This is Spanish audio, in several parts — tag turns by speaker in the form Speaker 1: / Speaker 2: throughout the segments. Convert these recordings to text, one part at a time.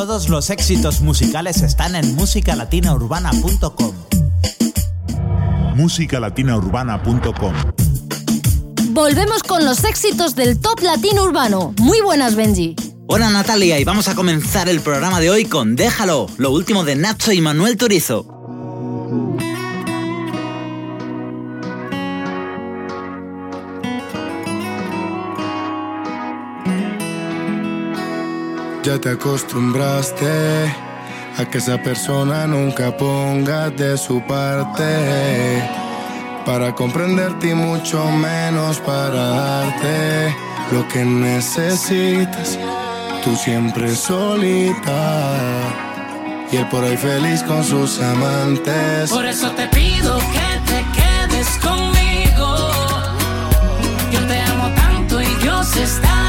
Speaker 1: Todos los éxitos musicales están en musicalatinaurbana.com.
Speaker 2: musicalatinaurbana.com
Speaker 3: Volvemos con los éxitos del top latino urbano. Muy buenas, Benji.
Speaker 4: Hola Natalia y vamos a comenzar el programa de hoy con Déjalo, lo último de Nacho y Manuel Turizo.
Speaker 5: Ya te acostumbraste a que esa persona nunca ponga de su parte para comprenderte y mucho menos para darte lo que necesitas. Tú siempre solita y él por ahí feliz con sus amantes.
Speaker 6: Por eso te pido que te quedes conmigo. Yo te amo tanto y Dios está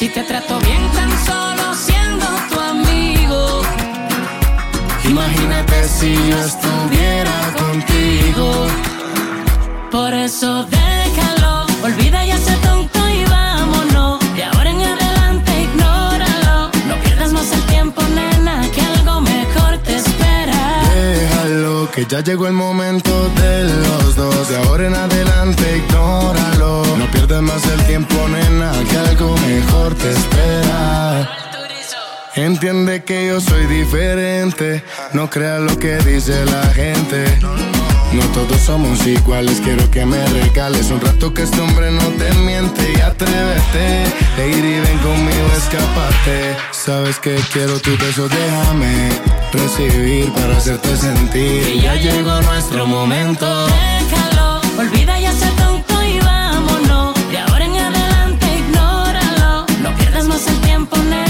Speaker 6: Si te trato bien tan solo siendo tu amigo.
Speaker 5: Imagínate si yo estuviera contigo.
Speaker 6: Por eso déjalo, olvida que
Speaker 5: ya llegó el momento de los dos. De ahora en adelante, ignóralo. No pierdas más el tiempo, nena, que algo mejor te espera. Entiende que yo soy diferente. No creas lo que dice la gente. No todos somos iguales, quiero que me regales un rato que este hombre no te miente y atrévete. Lady, ven conmigo, escapate. Sabes que quiero tu beso, déjame recibir para hacerte sentir.
Speaker 6: Que ya llegó nuestro momento. Déjalo, olvida ya ese tonto y vámonos. De ahora en adelante ignóralo. No pierdas más el tiempo, nena,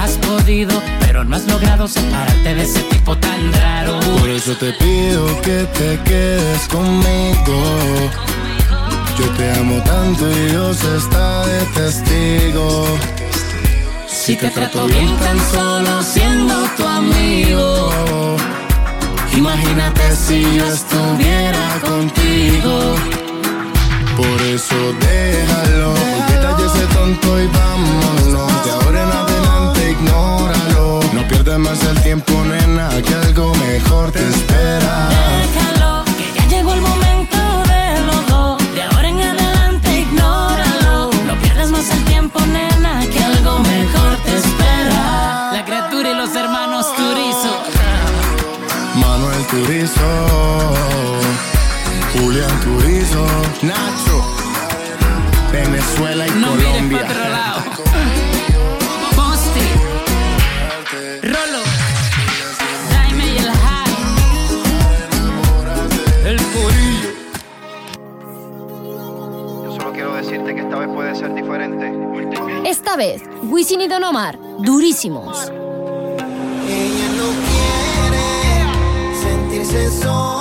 Speaker 6: Has podido, pero no has logrado separarte de ese tipo tan raro.
Speaker 5: Por eso te pido que te quedes conmigo. Yo te amo tanto y Dios está de testigo.
Speaker 6: Si te trato bien tan solo siendo tu amigo.
Speaker 5: Imagínate si yo estuviera contigo. Por eso déjalo, ya ese tonto y vámonos. No pierdas más el tiempo, nena, que algo mejor te espera.
Speaker 6: Déjalo, que ya llegó el momento de los dos. De ahora en adelante, ignóralo. No pierdas más el tiempo, nena, que algo mejor te espera. La criatura y los hermanos Turizo.
Speaker 5: Manuel Turizo, Julián Turizo, Nacho, Venezuela y
Speaker 6: No mires
Speaker 5: Colombia.
Speaker 6: Rolo, Jaime y el High. El Corillo.
Speaker 7: Yo solo quiero decirte que esta vez puede ser diferente.
Speaker 3: Esta vez, Wisin y Don Omar, durísimos.
Speaker 8: Ella no quiere sentirse sola.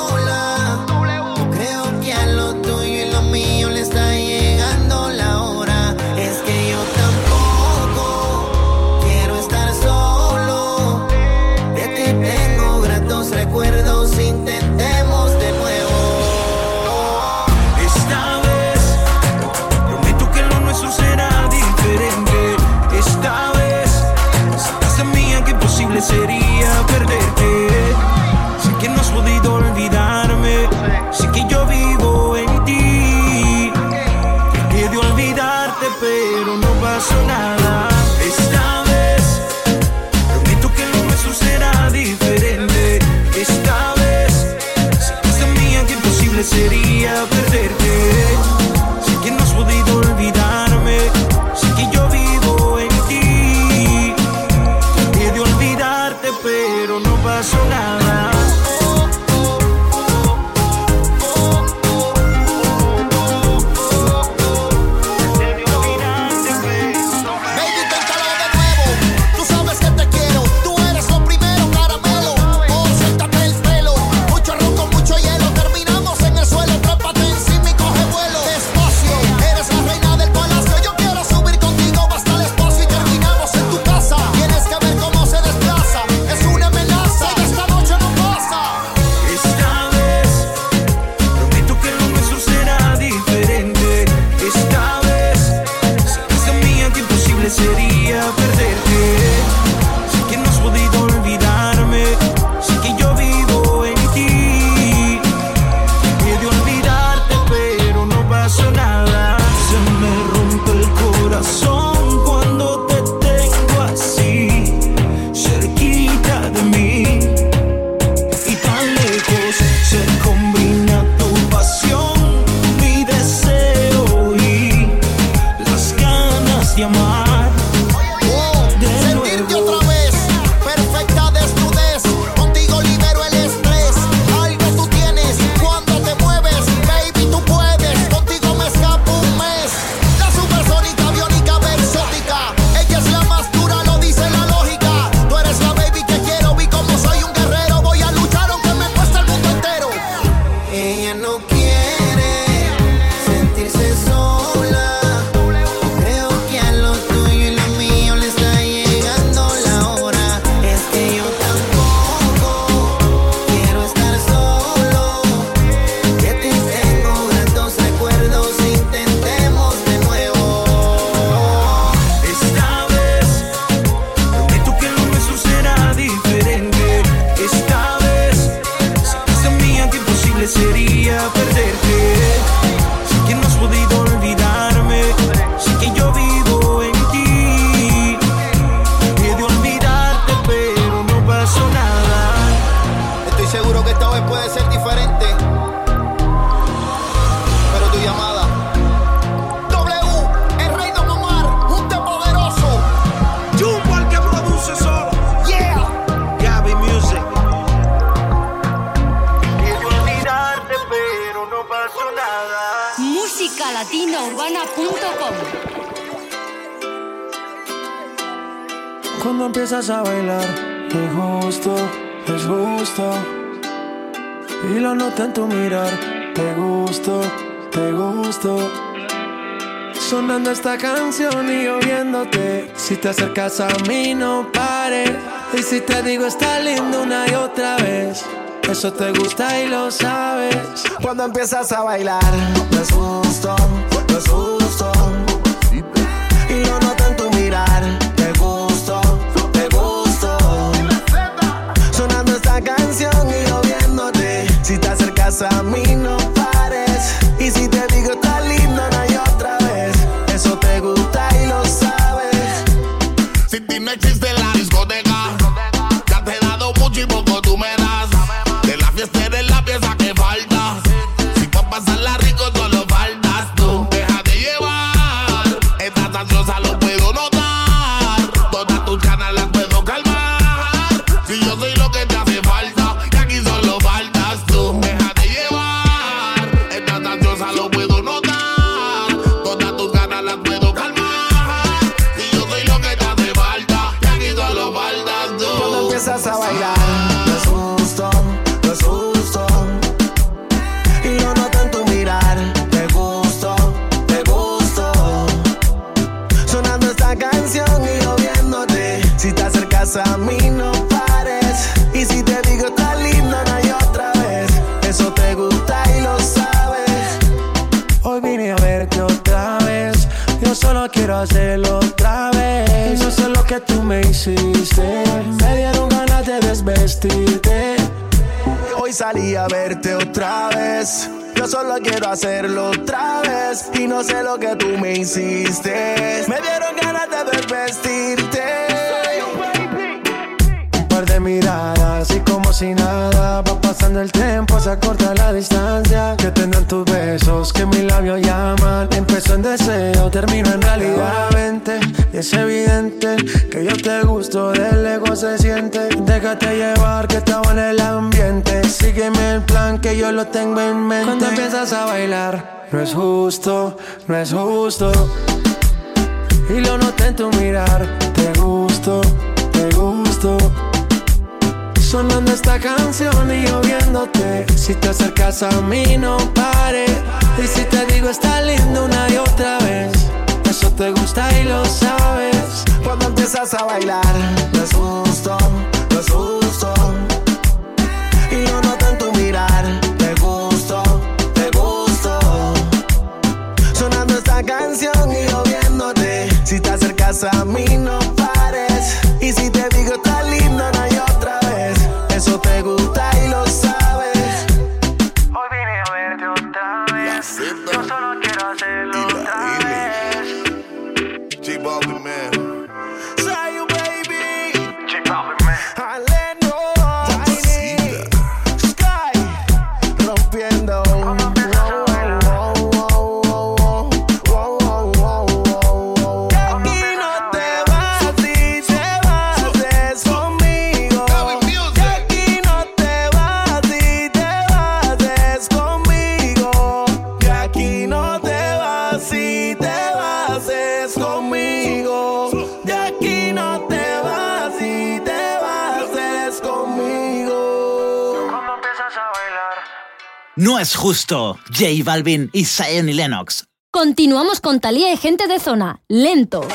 Speaker 9: bailar. Es gusto, es gusto. Y lo noté en tu mirar. Te gusto, te gusto. Sonando esta canción y oyéndote. Si te acercas a mí, no pares. Y si te digo, está lindo una y otra vez. Eso te gusta y lo sabes.
Speaker 10: Cuando empiezas a bailar, no es gusto, gusto
Speaker 11: beside me,
Speaker 10: no.
Speaker 9: hacerlo otra vez
Speaker 10: y no sé lo que tú me hiciste. Me dieron
Speaker 9: lo tengo en mente. Cuando empiezas a bailar, no es justo, no es justo. Y lo noté en tu mirar, te gusto, te gusto. Sonando esta canción y lloviéndote. Si te acercas a mí, no pare. Y si te digo, está lindo una y otra vez. Eso te gusta y lo sabes.
Speaker 10: Cuando empiezas a bailar, no es justo No es justo.
Speaker 11: J Balvin
Speaker 1: y Zion y Lennox.
Speaker 12: Continuamos con Talía y gente de zona. Lento.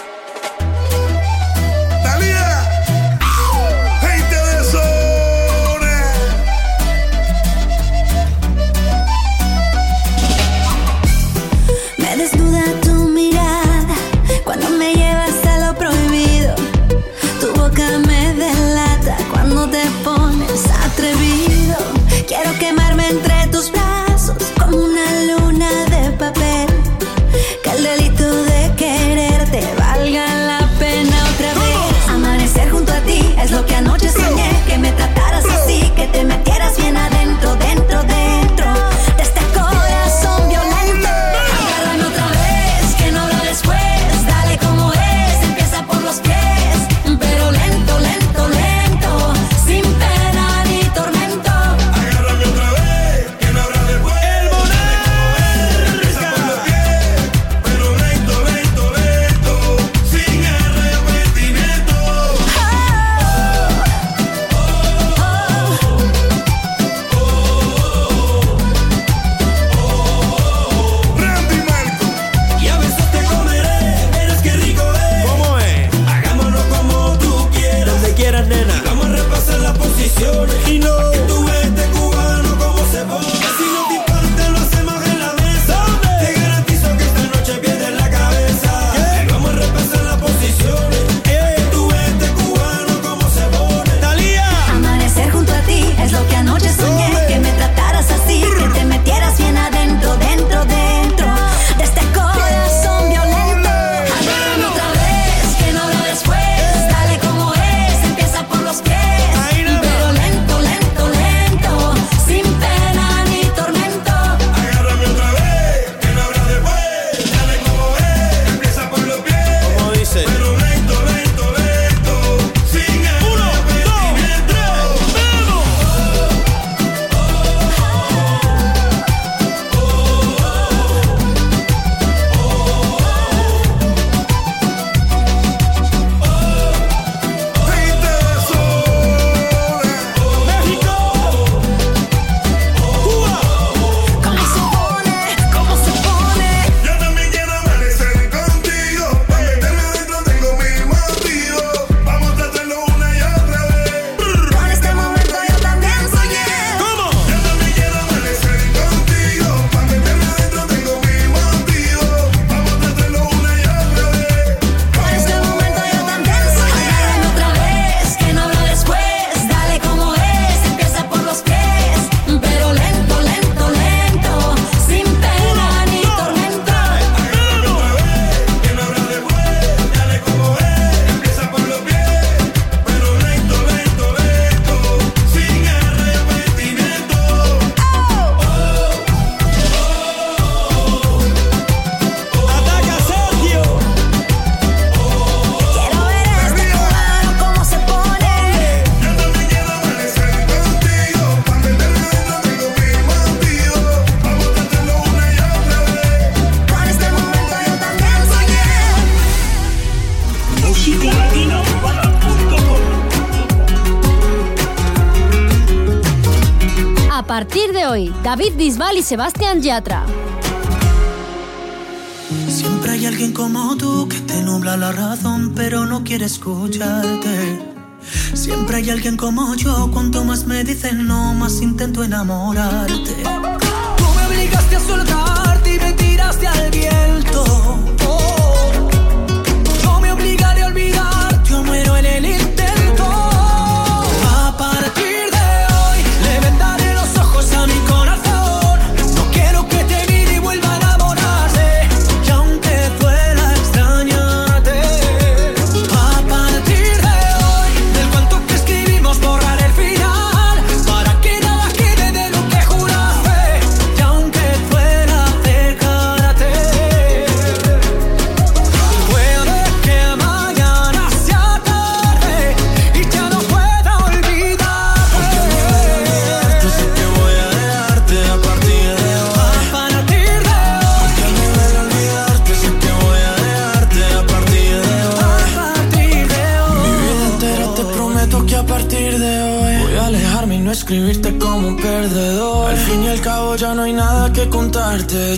Speaker 13: A
Speaker 3: partir de hoy, David Bisbal y Sebastián Yatra.
Speaker 14: Siempre hay alguien como tú que te nubla la razón, pero no quiere escucharte. Siempre hay alguien como yo, cuanto más me dicen no, más intento enamorarte. Tú me obligaste a soltarte y me tiraste al viento.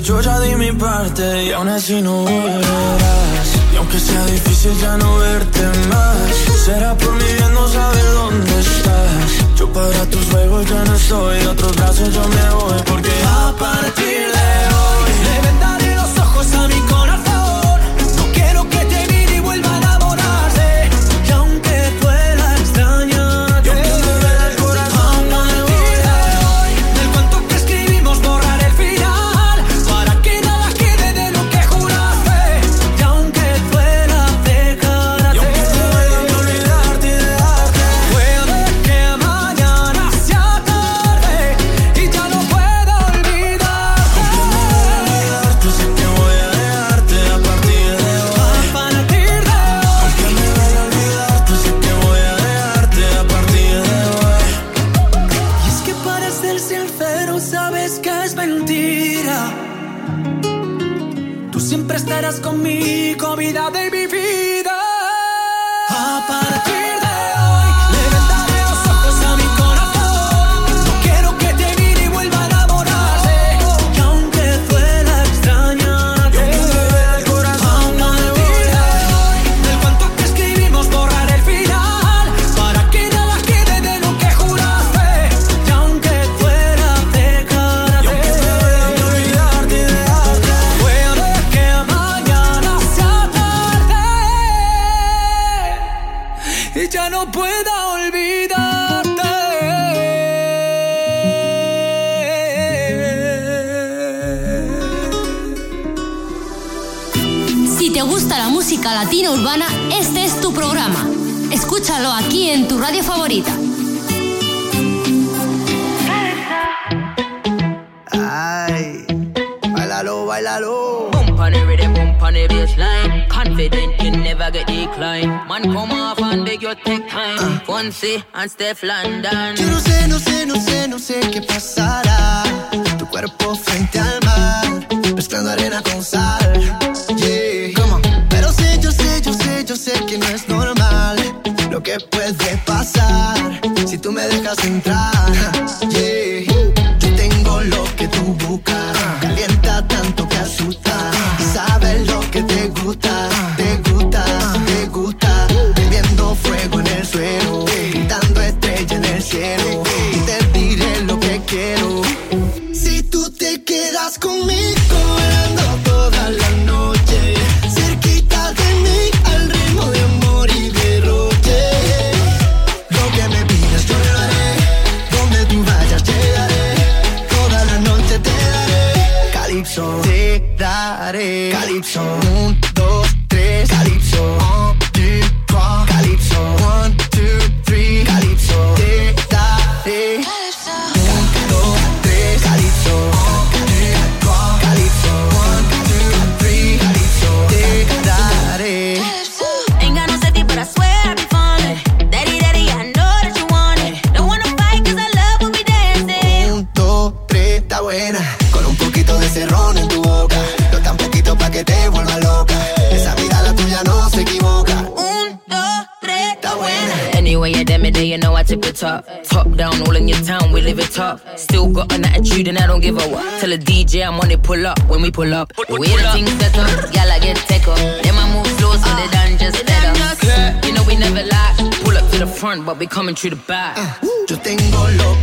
Speaker 14: yo ya di mi parte y aún así no volverás. Y aunque sea difícil ya no verte más, será por mi bien no saber dónde estás. Yo para tus juegos ya no estoy, de otros brazos yo me voy porque a partir de.
Speaker 15: baseline. Confident you never get declined. Man, come off and beg you take time. Fonsi and Steph London.
Speaker 16: Yo no sé, no sé, no sé, no sé qué pasará. Tu cuerpo frente al mar, mezclando arena con sal. Yeah. Pero sé, yo sé, yo sé, yo sé que no es normal lo que puede pasar si tú me dejas entrar. Yeah
Speaker 15: pull up, when we pull up. The way the things set up, gal I get take up. Them I move slow so they done just set up. You know we never lie. Pull up to the front, but we coming through the back.
Speaker 16: Uh, yo tengo lo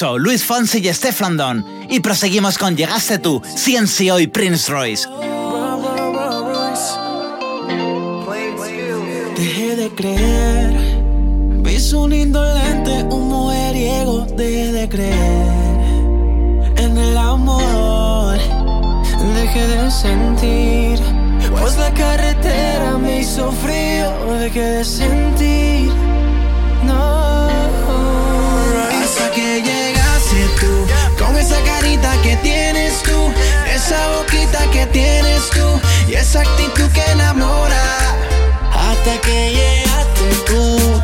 Speaker 4: Calypso, Luis Fonsi y Steph Landon. Y proseguimos con Llegaste tú, CNCO y Prince Royce.
Speaker 17: Dejé de creer, vis un indolente, un mujeriego. Dejé de creer en el amor, dejé de sentir. Pues la carretera me hizo frío, dejé de sentir. No. Esa boquita que tienes tú y esa actitud que enamora. Hasta que llegaste tú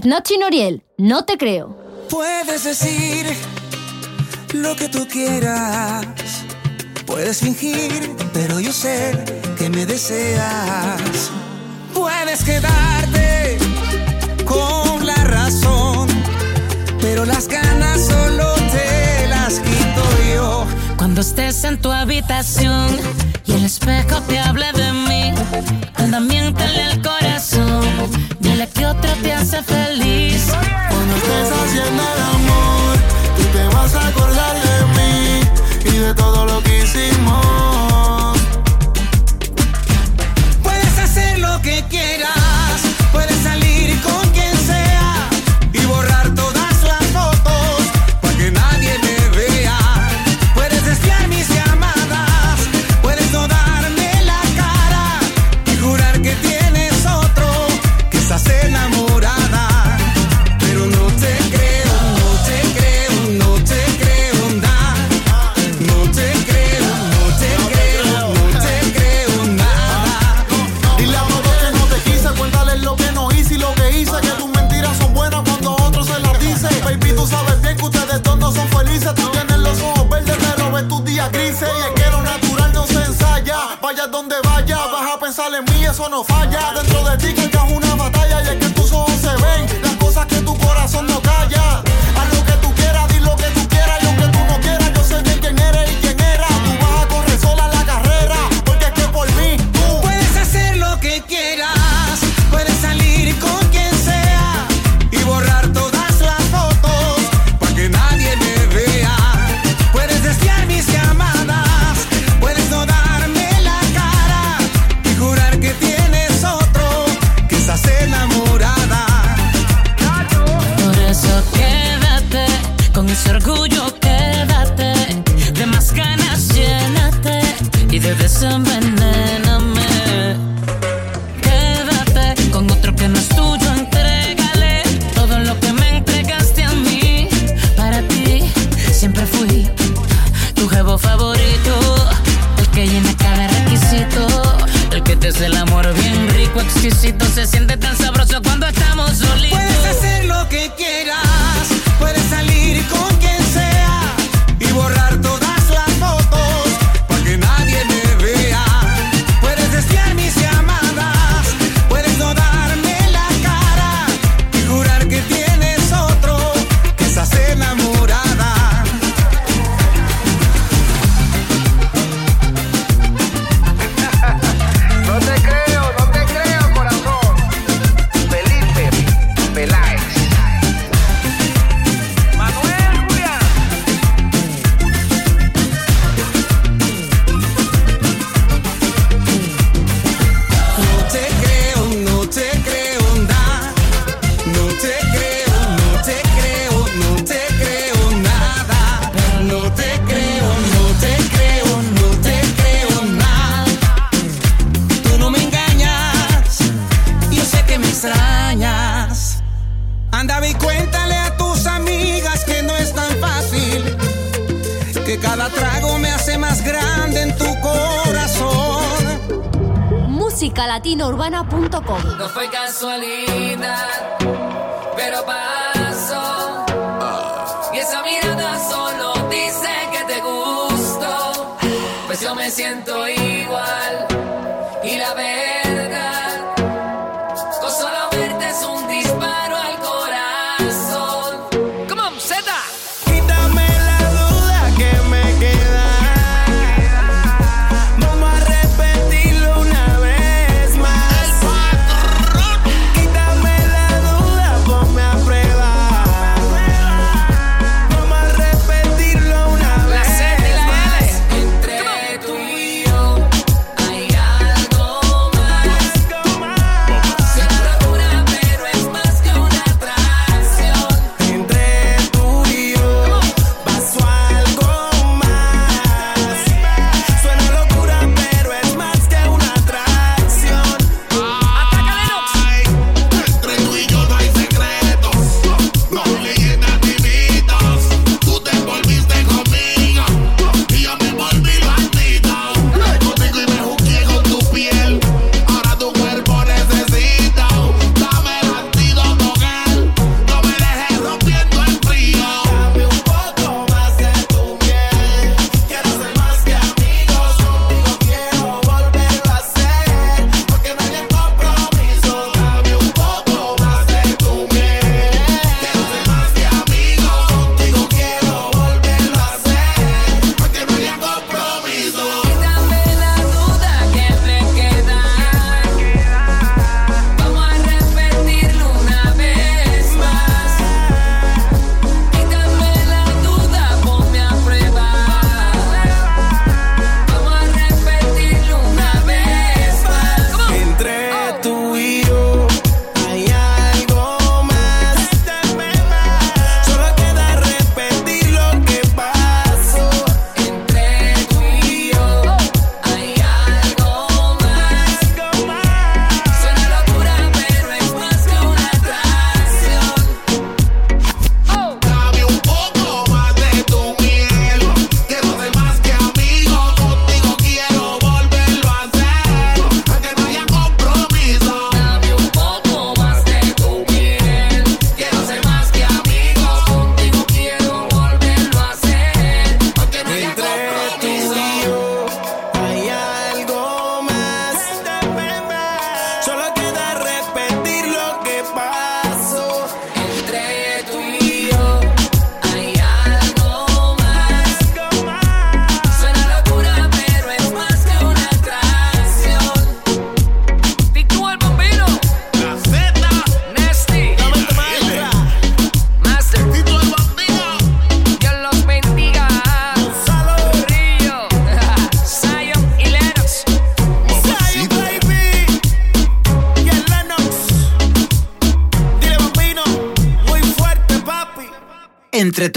Speaker 17: Red Notchin Oriel, no
Speaker 3: te creo.
Speaker 17: Puedes decir lo que tú quieras, puedes fingir, pero yo sé que me deseas. Puedes quedarte con la razón, pero
Speaker 18: las ganas solo te las quito yo.
Speaker 6: Cuando estés en tu habitación y el espejo te hable de mí, anda miéntale al corazón otro te hace feliz.
Speaker 19: Cuando estés haciendo el amor, tú te vas a acordar de mí y de todo lo que hicimos.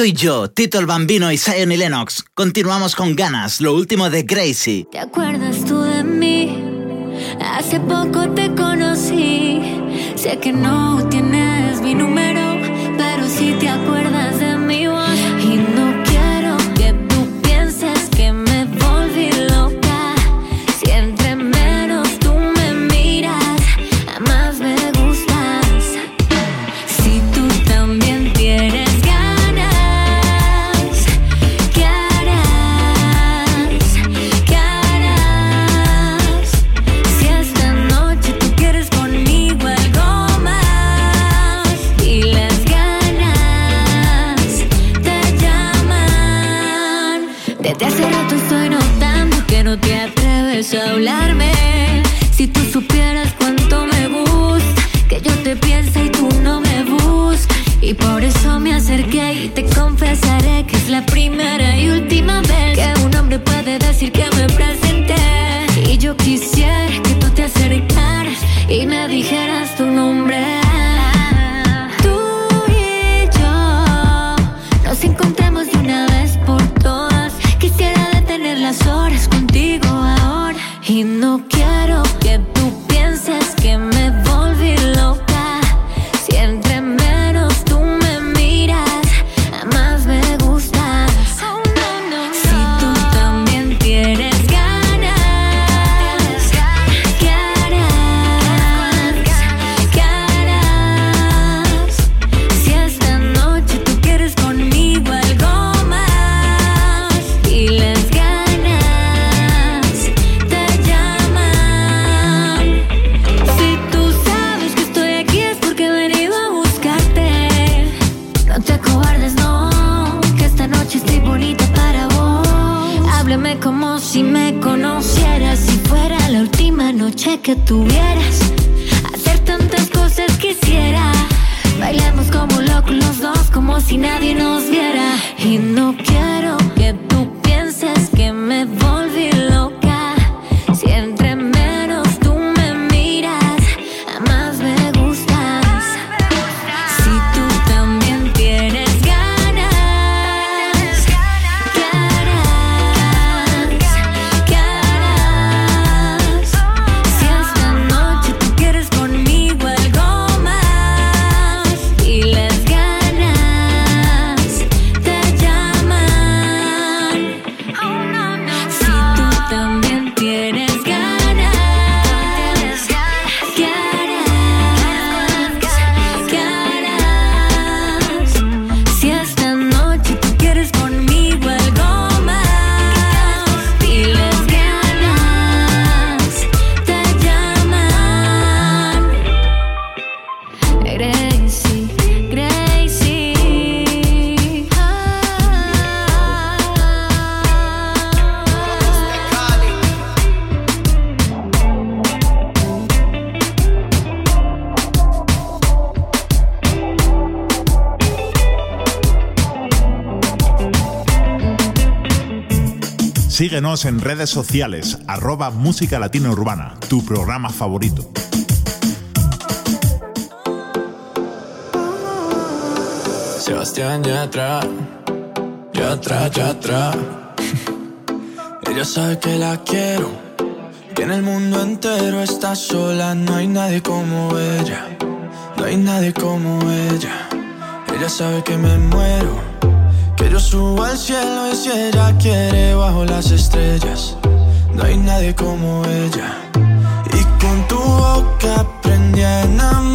Speaker 18: Paquito y
Speaker 19: yo,
Speaker 4: Tito el Bambino y Zion y Lennox, continuamos con ganas, lo último de Gracie.
Speaker 20: ¿Te acuerdas tú de mí? Hace poco te conocí. Sé que no tienes mi número, pero si sí te acuerdas de que tuvieras. Hacer tantas cosas quisiera. Bailamos como locos los dos, como si nadie nos viera. Y no quiero que tú
Speaker 2: Síguenos en redes sociales, arroba Música Latina Urbana, tu programa favorito.
Speaker 21: Sebastián Yatra, Yatra, Yatra. Ella sabe que la quiero, que en el mundo entero está sola, no hay nadie como ella, no hay nadie como ella. Ella sabe que me muero subo al cielo y si ella quiere bajo las estrellas. No hay nadie como ella. Y con tu boca aprendí a enamorar.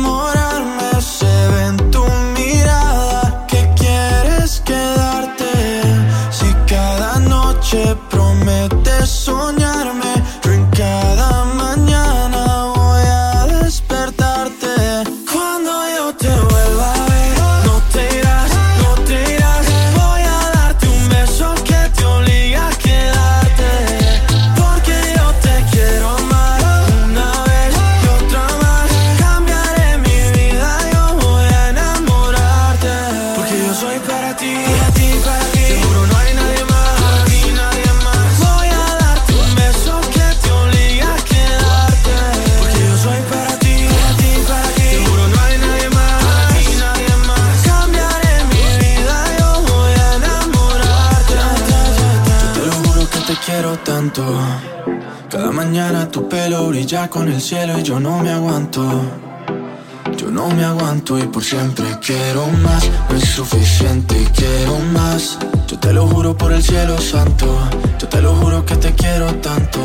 Speaker 21: ya con el cielo y yo no me aguanto. Yo no me aguanto y por siempre quiero más. No es suficiente y quiero más. Yo te lo juro por el cielo santo. Yo te lo juro que te quiero tanto.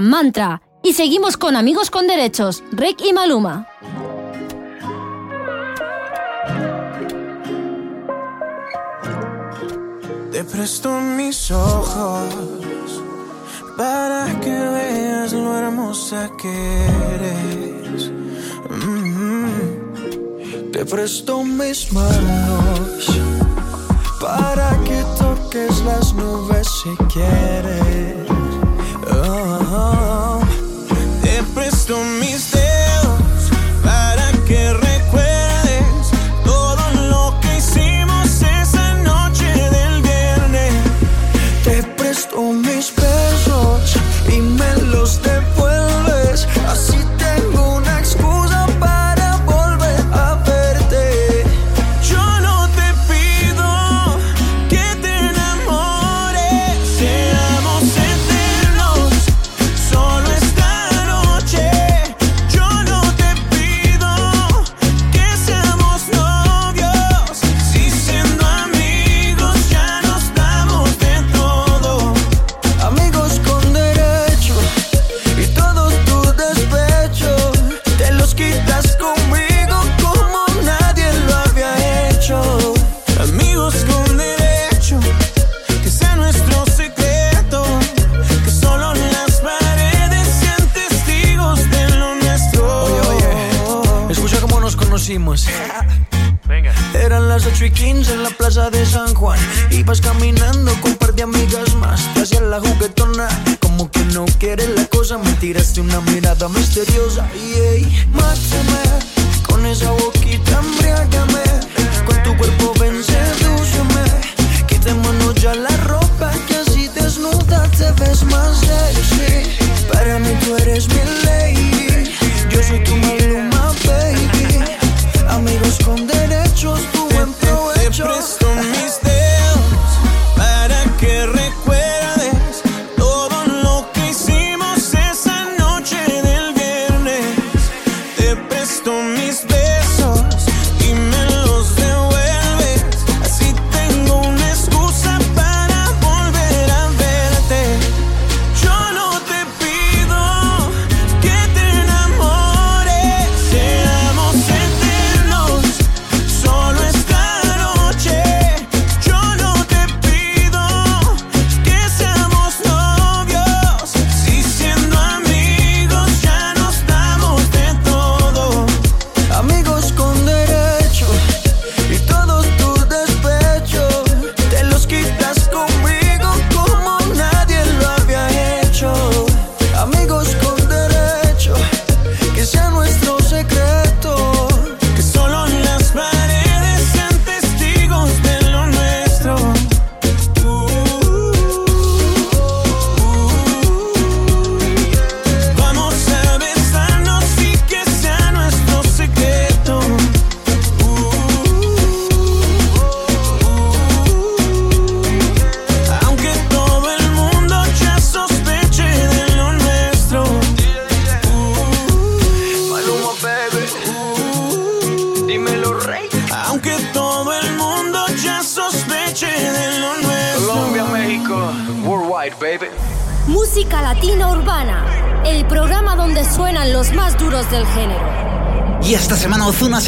Speaker 3: Mantra. Y seguimos con Amigos con Derechos, Rick y Maluma.
Speaker 17: Te presto mis ojos para que veas lo hermosa que eres. Mm-hmm. Te presto mis manos para que toques las nubes si quieres don't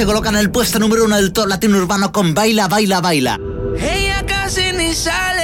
Speaker 17: colocan en
Speaker 22: el
Speaker 1: puesto número uno del top latino urbano con Baila, Baila, Baila.
Speaker 8: Ella casi ni sale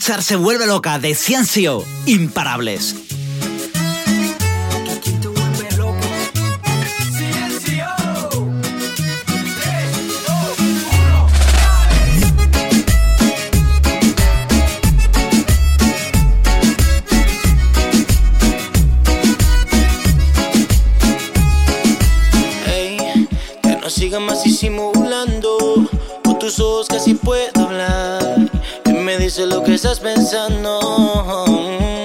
Speaker 8: Richard se
Speaker 23: vuelve
Speaker 1: loca de Ciencio. Imparables.
Speaker 17: Hey, que no siga más disimulando, con tus ojos casi puedo hablar sé lo que estás pensando.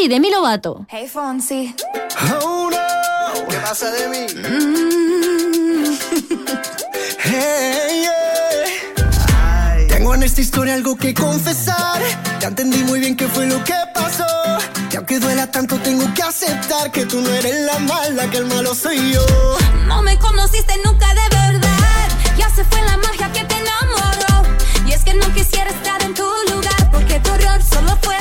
Speaker 24: Fonsi, Demi
Speaker 16: Hey Fonsi.
Speaker 25: Oh no. ¿Qué pasa de mí?
Speaker 26: Mm. Hey, Tengo en esta historia algo que confesar. Ya entendí muy bien qué fue lo que pasó. Y aunque duela tanto, tengo que aceptar que tú no eres la mala, que el malo soy yo.
Speaker 16: No me conociste nunca de verdad. Ya se fue la magia que te enamoró. Y es que no quisiera estar en tu lugar, porque tu error solo fue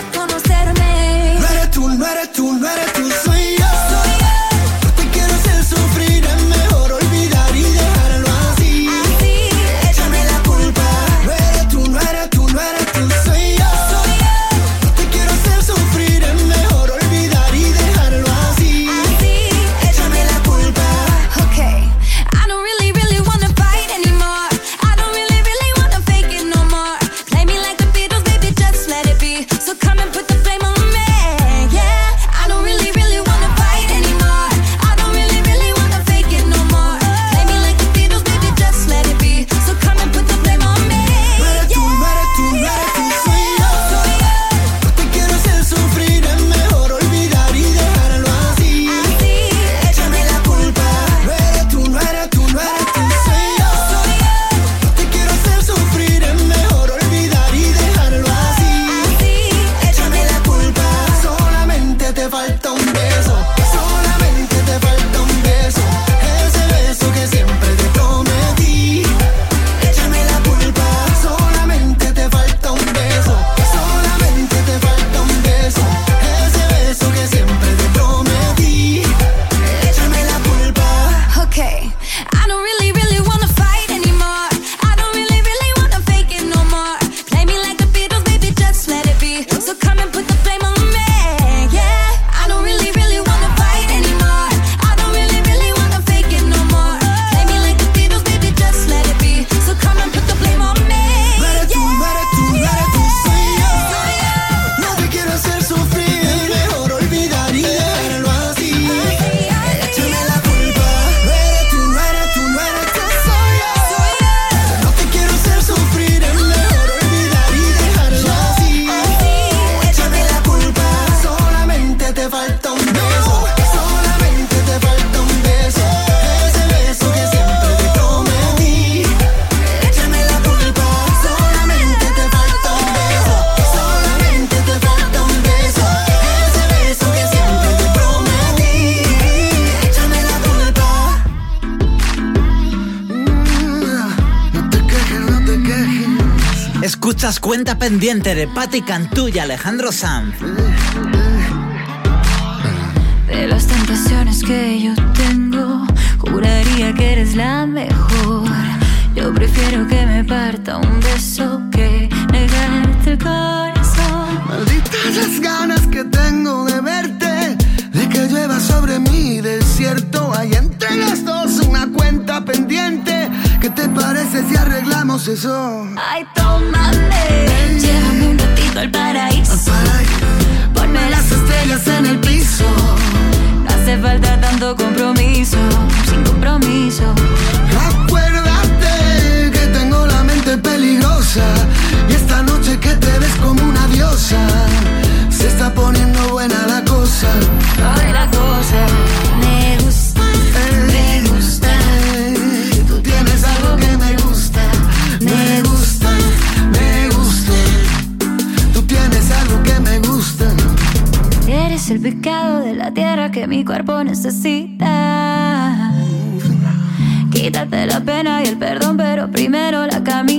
Speaker 1: Cuenta pendiente de Patti Cantú y Alejandro Sanz.
Speaker 16: De las tentaciones que yo tengo, juraría que eres la mejor. Yo prefiero que me parta un beso que negarte el corazón.
Speaker 20: Malditas las ganas que tengo de verte, de que llueva sobre mi desierto. Hay entre las dos una cuenta pendiente. ¿Qué te parece si arreglamos eso?
Speaker 16: Ay, al paraíso.
Speaker 20: Ponme las estrellas en el piso.
Speaker 16: No hace falta tanto compromiso, sin compromiso.
Speaker 20: Acuérdate que tengo la mente peligrosa. Y esta noche que te ves como una diosa. Se está poniendo buena la cosa.
Speaker 16: Ay, la cosa. tierra que mi cuerpo necesita. Quítate la pena y el perdón, pero primero la camisa.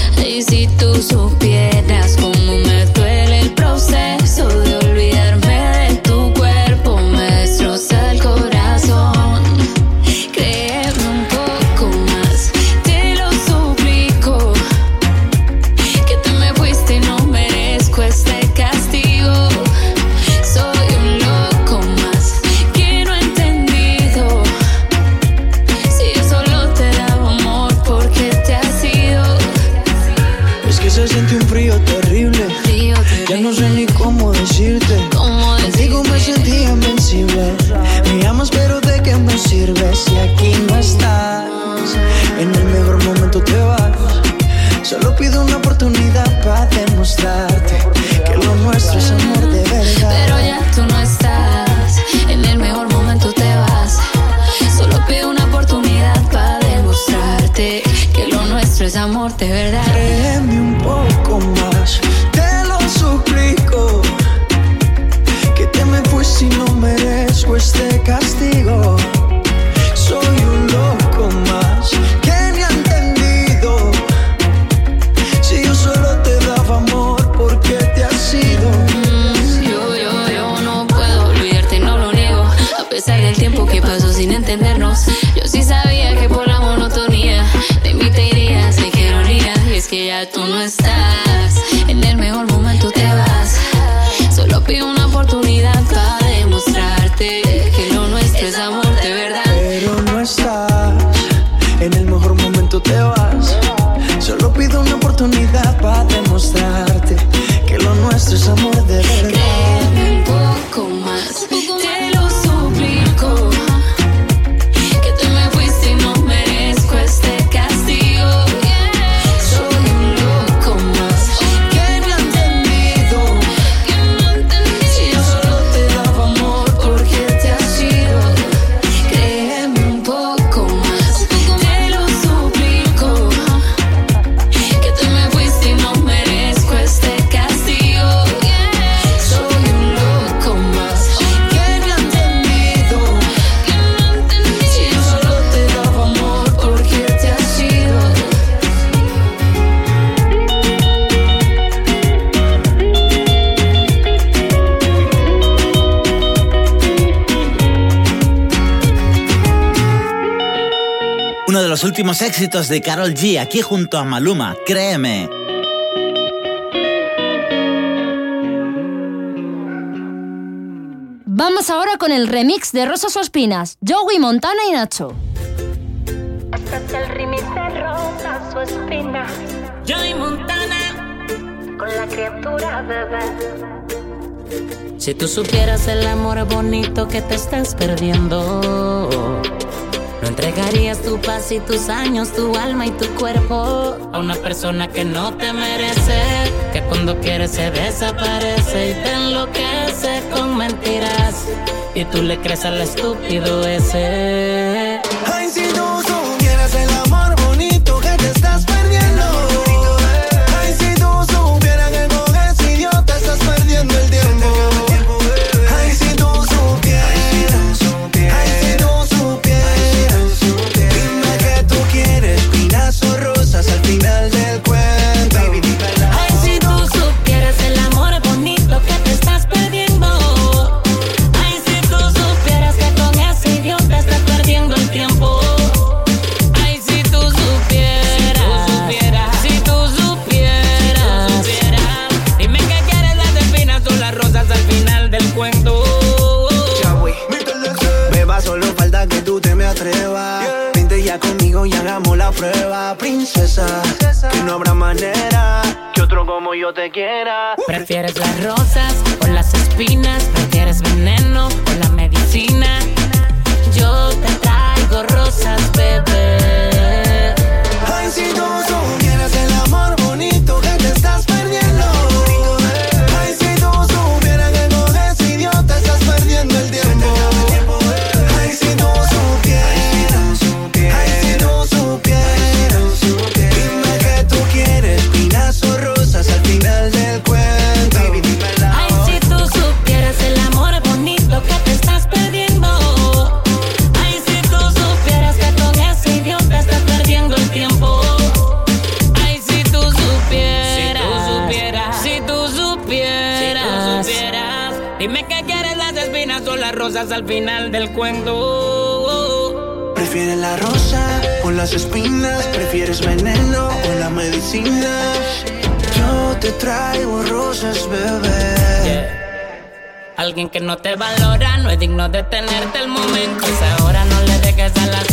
Speaker 16: Y si tú supieras cómo me amor
Speaker 21: de verdad.
Speaker 16: direto no
Speaker 20: céu. éxitos de Carol G aquí junto a Maluma, créeme.
Speaker 24: Vamos ahora con el remix de Rosas Ospinas, Joey Montana y Nacho.
Speaker 27: Este es el remix de Rosas Ospinas, Joey Montana, con la criatura bebé.
Speaker 6: Si tú supieras el amor bonito que te estás perdiendo Entregarías tu paz y tus años, tu alma y tu cuerpo a una persona que no te merece, que cuando quiere se desaparece y te enloquece con mentiras. Y tú le crees al estúpido ese. alguien que no te valora no es digno de tenerte el momento. Esa hora no le dejes
Speaker 17: las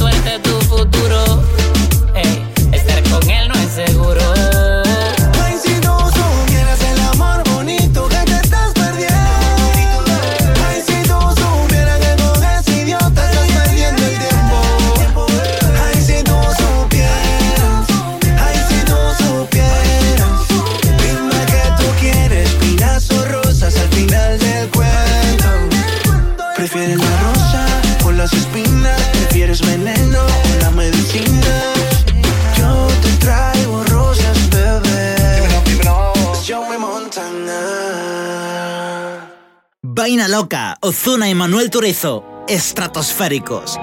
Speaker 20: Ozuna y Manuel Turizo, estratosféricos.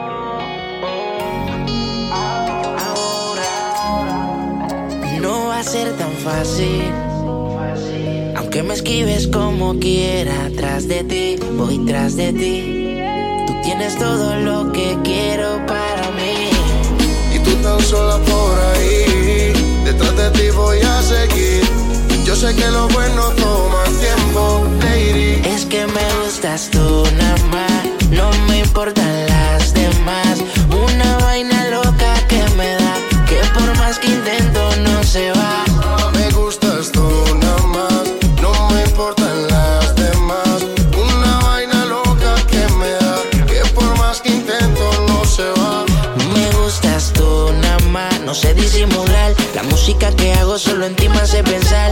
Speaker 28: No va a ser tan fácil. Aunque me esquives como quiera, tras de ti, voy tras de ti. Tú tienes todo lo que quiero para mí.
Speaker 5: Y tú tan sola por ahí, detrás de ti voy a seguir. Yo sé que lo bueno toma tiempo, lady.
Speaker 28: Es que me gustas tú nada más, no me importan las demás. Una vaina loca que me da, que por más que intento no se va.
Speaker 5: Me gustas tú nada más, no me importan las demás. Una vaina loca que me da, que por más que intento no se va.
Speaker 28: Me gustas tú nada más, no sé disimular. La música que hago solo en ti me hace pensar.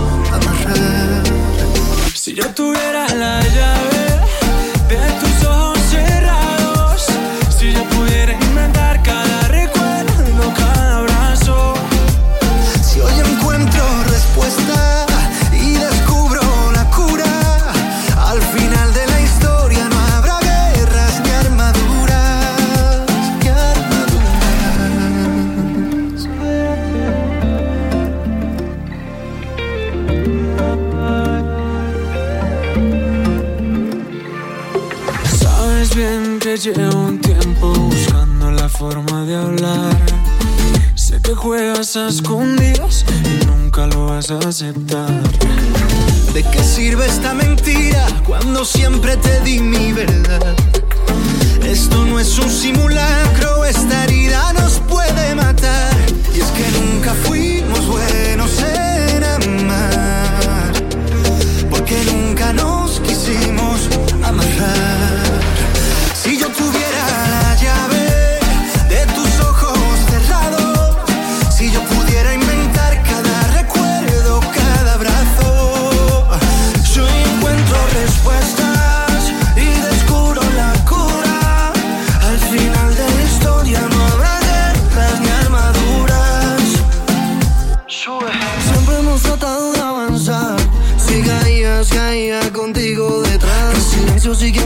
Speaker 21: Si yo tuviera la llave juegas a escondidas y nunca lo vas a aceptar.
Speaker 17: ¿De qué sirve esta mentira cuando siempre te di mi verdad? Esto no es un simulacro, esta herida nos puede matar. Y es que nunca fuimos buenos en amar, porque nunca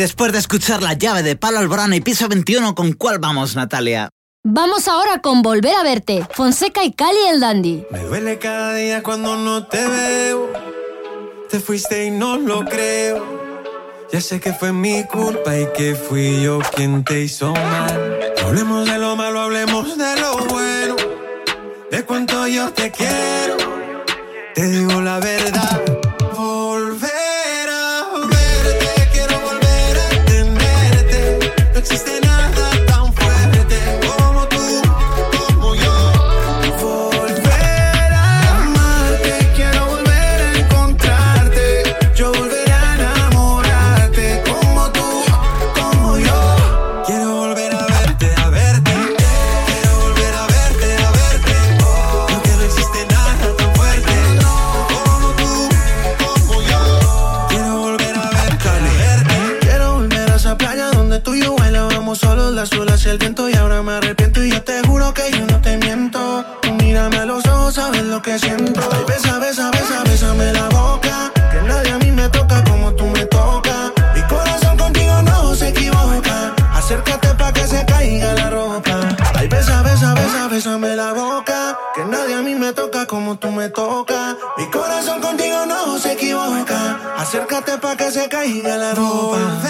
Speaker 1: después de escuchar la llave de Palo Alborán y Piso 21, ¿con cuál vamos, Natalia?
Speaker 24: Vamos ahora con Volver a verte, Fonseca y Cali el Dandy.
Speaker 17: Me duele cada día cuando no te veo. Te fuiste y no lo creo. Ya sé que fue mi culpa y que fui yo quien te hizo mal. No hablemos de lo malo, hablemos de lo bueno. De cuánto yo te quiero. Te digo la verdad.
Speaker 16: Y ahora me arrepiento y yo te juro que yo no te miento. Tú mírame a los ojos, sabes lo que siento. Ay, besa, besa, besa, bésame la boca. Que nadie a mí me toca como tú me tocas. Mi corazón contigo no se equivoca. Acércate pa' que se caiga la ropa. Ay, besa, besa, besa, bésame la boca. Que nadie a mí me toca como tú me tocas. Mi corazón contigo no se equivoca. Acércate pa' que se caiga la ropa.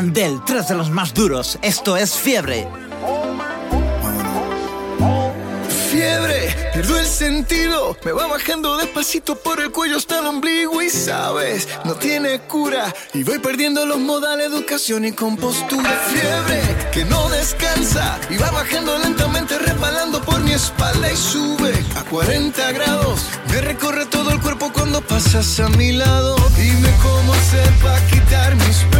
Speaker 1: Yandel, tres de los más duros. Esto es Fiebre.
Speaker 16: Fiebre, pierdo el sentido, me va bajando despacito por el cuello hasta el ombligo y sabes, no tiene cura y voy perdiendo los modales, educación y compostura. Fiebre que no descansa y va bajando lentamente resbalando por mi espalda y sube a 40 grados. Me recorre todo el cuerpo cuando pasas a mi lado. Dime cómo para quitar mis penas.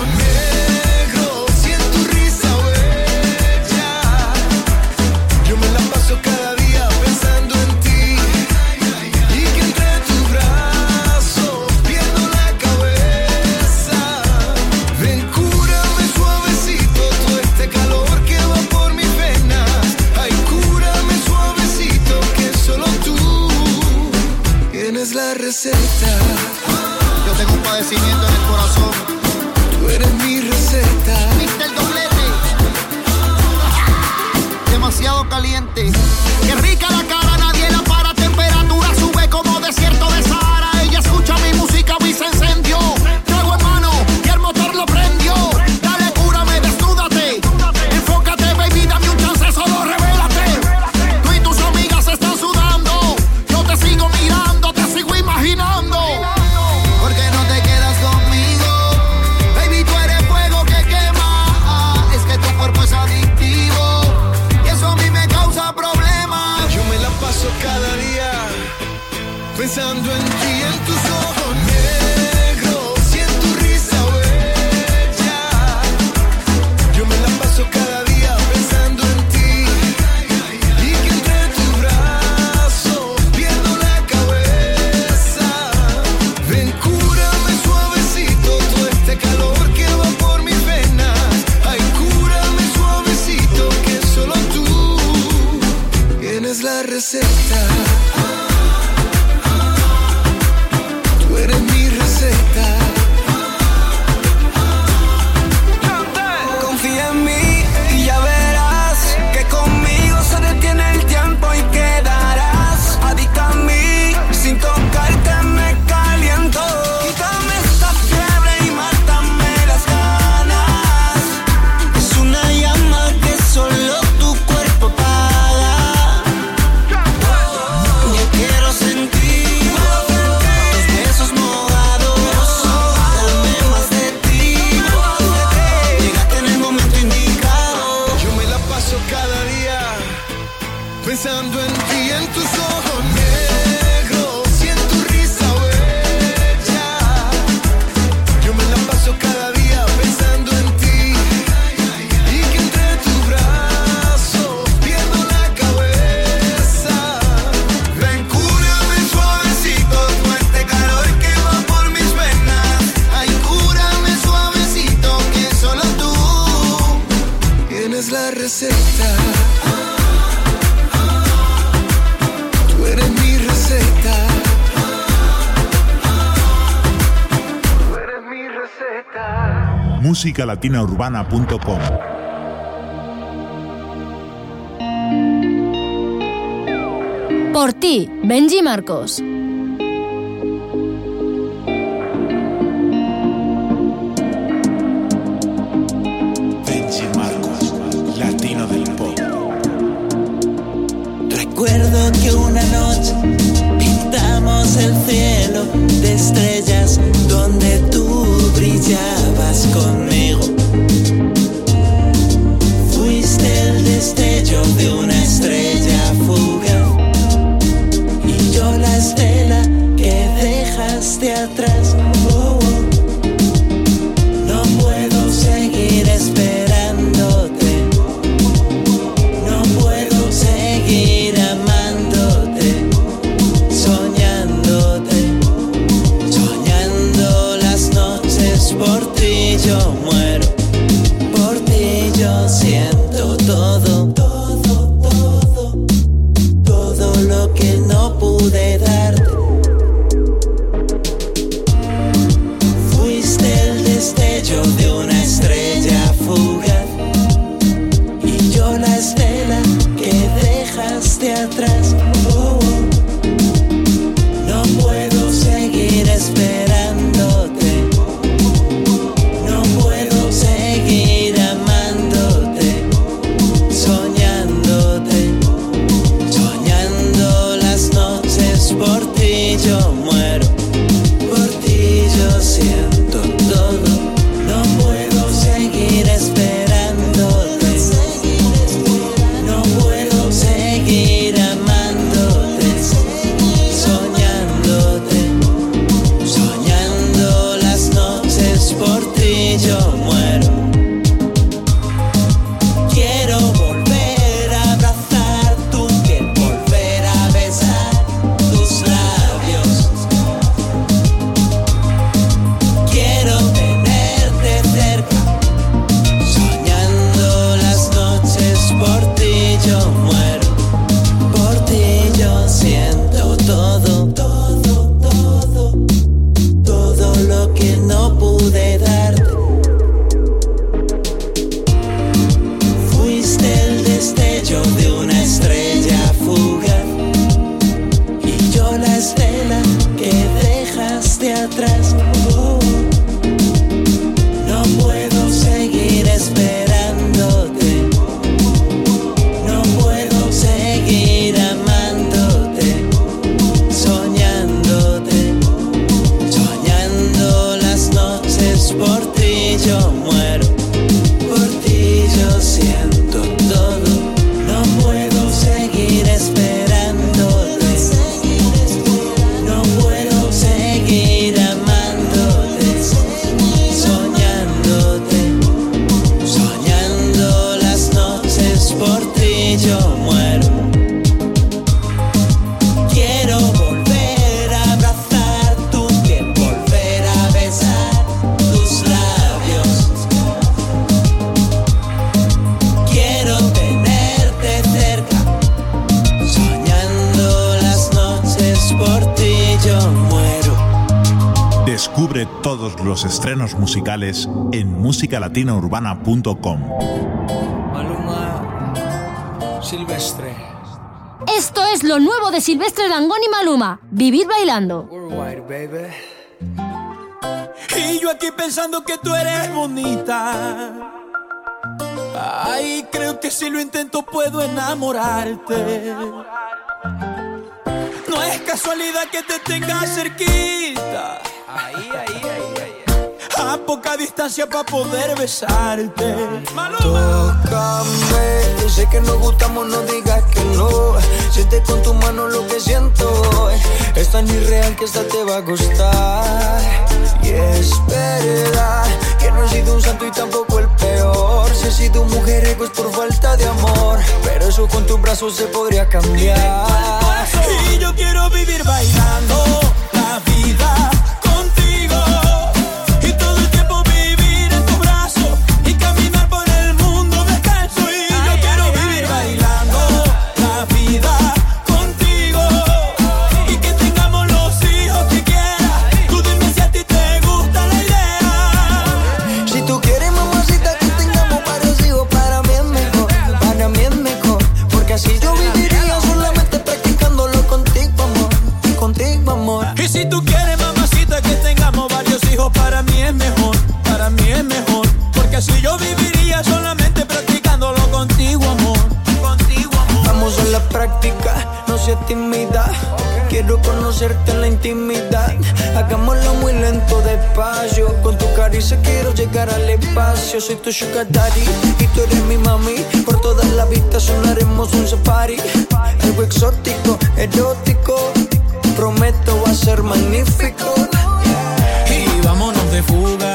Speaker 16: caliente.
Speaker 2: musicalatinaurbana.com
Speaker 3: Por ti, Benji Marcos.
Speaker 2: latinourbana.com.
Speaker 21: Maluma Silvestre.
Speaker 24: Esto es lo nuevo de Silvestre Dangón y Maluma. Vivir bailando.
Speaker 14: Y yo aquí pensando que tú eres bonita. Ay, creo que si lo intento puedo enamorarte. No es casualidad que te tenga cerquita poca distancia para poder besarte.
Speaker 21: Maluma. Tócame, sé que nos gustamos, no digas que no. Siente con tu mano lo que siento. Es tan irreal que esta te va a gustar. Y es verdad que no he sido un santo y tampoco el peor. Si he sido mujer, es por falta de amor. Pero eso con tu brazo se podría cambiar.
Speaker 14: Y yo quiero vivir bailando.
Speaker 21: llegar al espacio Soy tu sugar daddy. Y tú eres mi mami Por todas las vistas sonaremos un safari. Algo exótico, erótico Prometo va a ser magnífico.
Speaker 14: Y vámonos de fuga.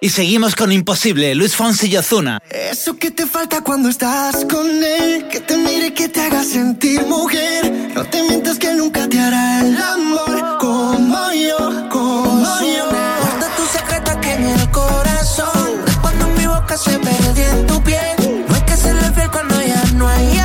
Speaker 14: Y
Speaker 1: seguimos con Imposible, Luis Fonsi y Ozuna.
Speaker 16: Eso que te falta cuando estás con él, que te mire, que te haga sentir mujer. No te mientas que nunca te hará el amor como yo, como yo.
Speaker 28: Guarda tu secreto aquí en el corazón. Cuando mi boca se perdió en tu piel, no hay que ser fiel cuando ya no hay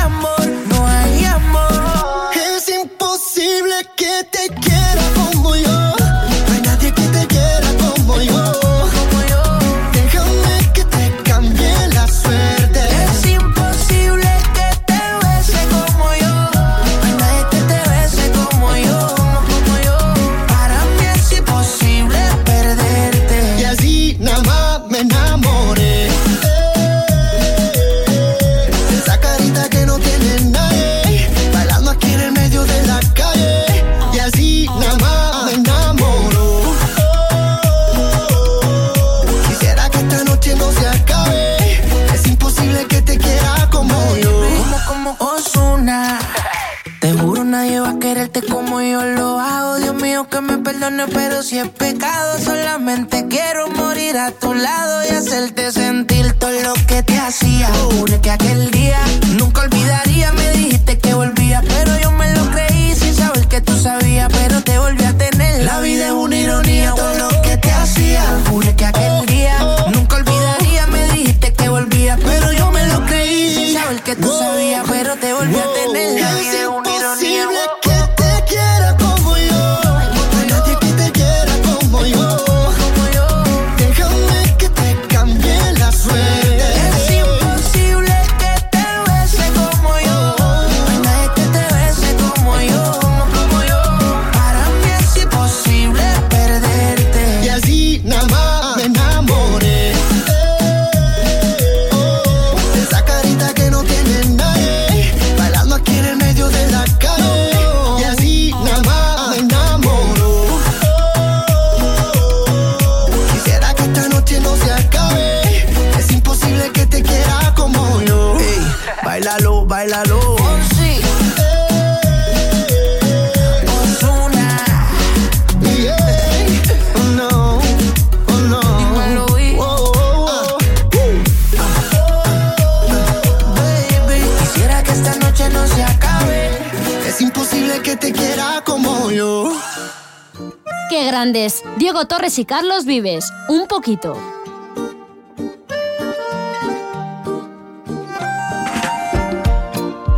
Speaker 24: Diego Torres y Carlos Vives. Un poquito.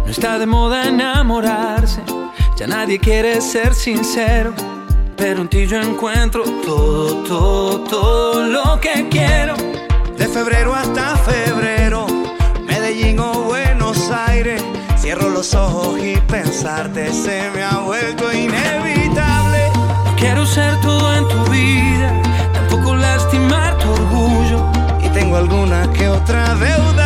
Speaker 14: No está de moda enamorarse, ya nadie quiere ser sincero. Pero en ti encuentro todo, todo, todo lo que quiero.
Speaker 10: De febrero hasta febrero, Medellín o Buenos Aires. Cierro los ojos y pensarte se me ha vuelto inevitable
Speaker 14: quiero ser todo en tu vida, tampoco lastimar tu orgullo.
Speaker 10: Y tengo alguna que otra deuda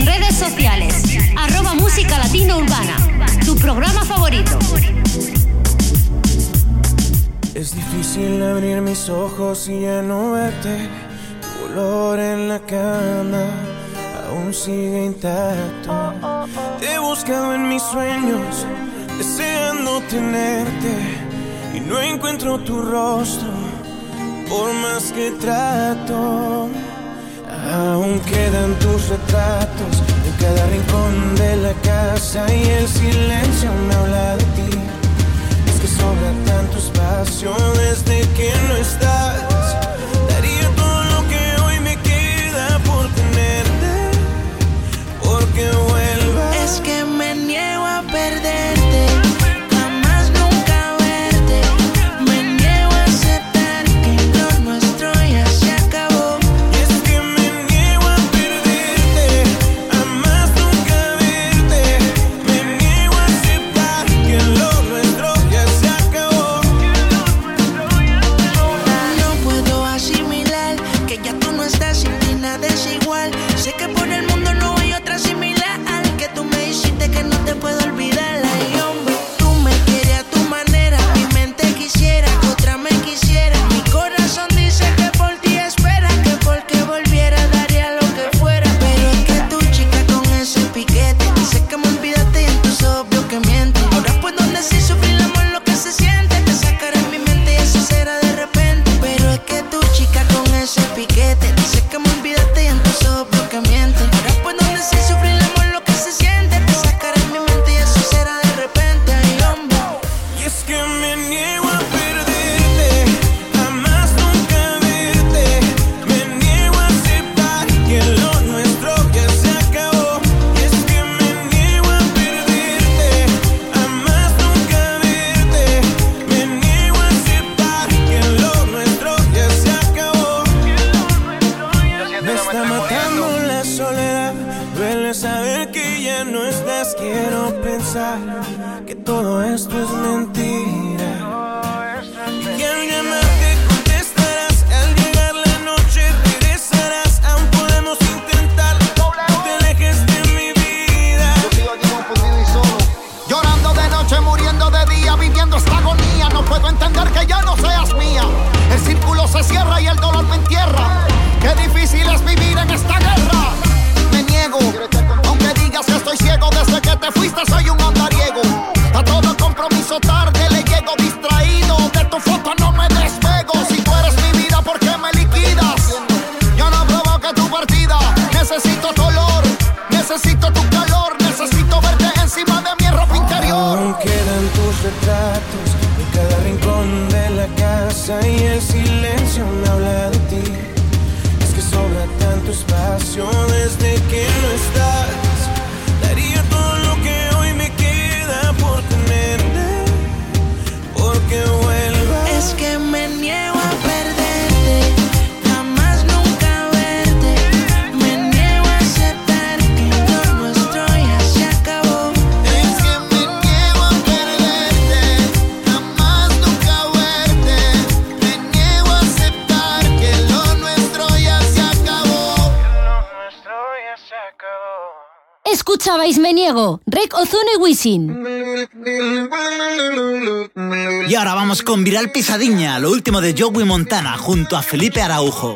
Speaker 14: en
Speaker 24: redes sociales. Arroba Música Latina Urbana, tu programa favorito.
Speaker 21: Es difícil abrir mis ojos y ya no verte. Tu olor en la cama aún sigue intacto. Te he buscado en mis sueños, deseando tenerte. Y no encuentro tu rostro,
Speaker 28: por más que trato. Aún quedan tus retratos en cada rincón de la casa y el silencio me habla de ti. Es que sobra tanto espacio desde que no estás. Daría todo lo que hoy me queda por tenerte, porque vuelvas.
Speaker 21: Es que me niego a perder. escuchabais Me Niego, Rek Ozuna y
Speaker 24: Wisin.
Speaker 17: Y ahora vamos con Viral Pisadiña, lo último de Joey Montana junto a Felipe Araujo.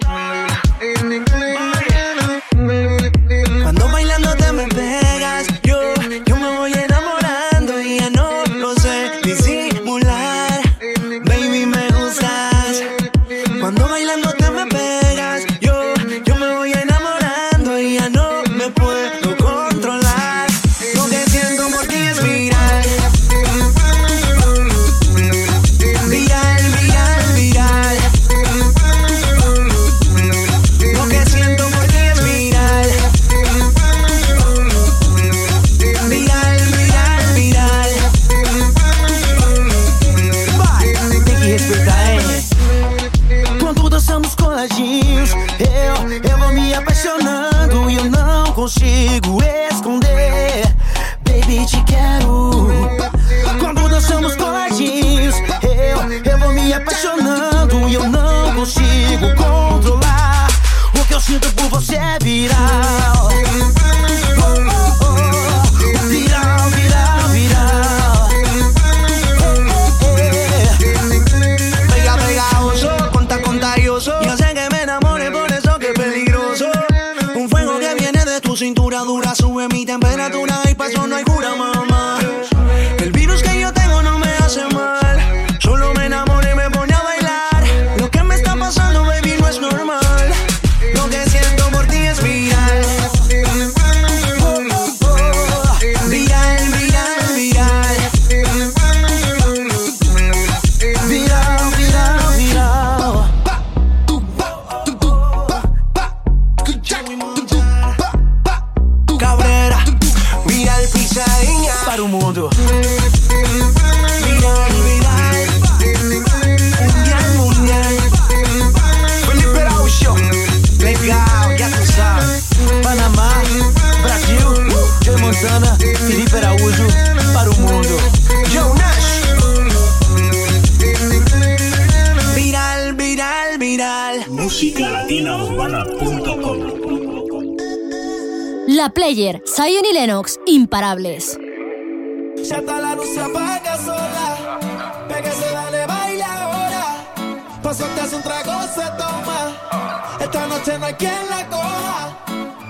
Speaker 3: la
Speaker 14: coja.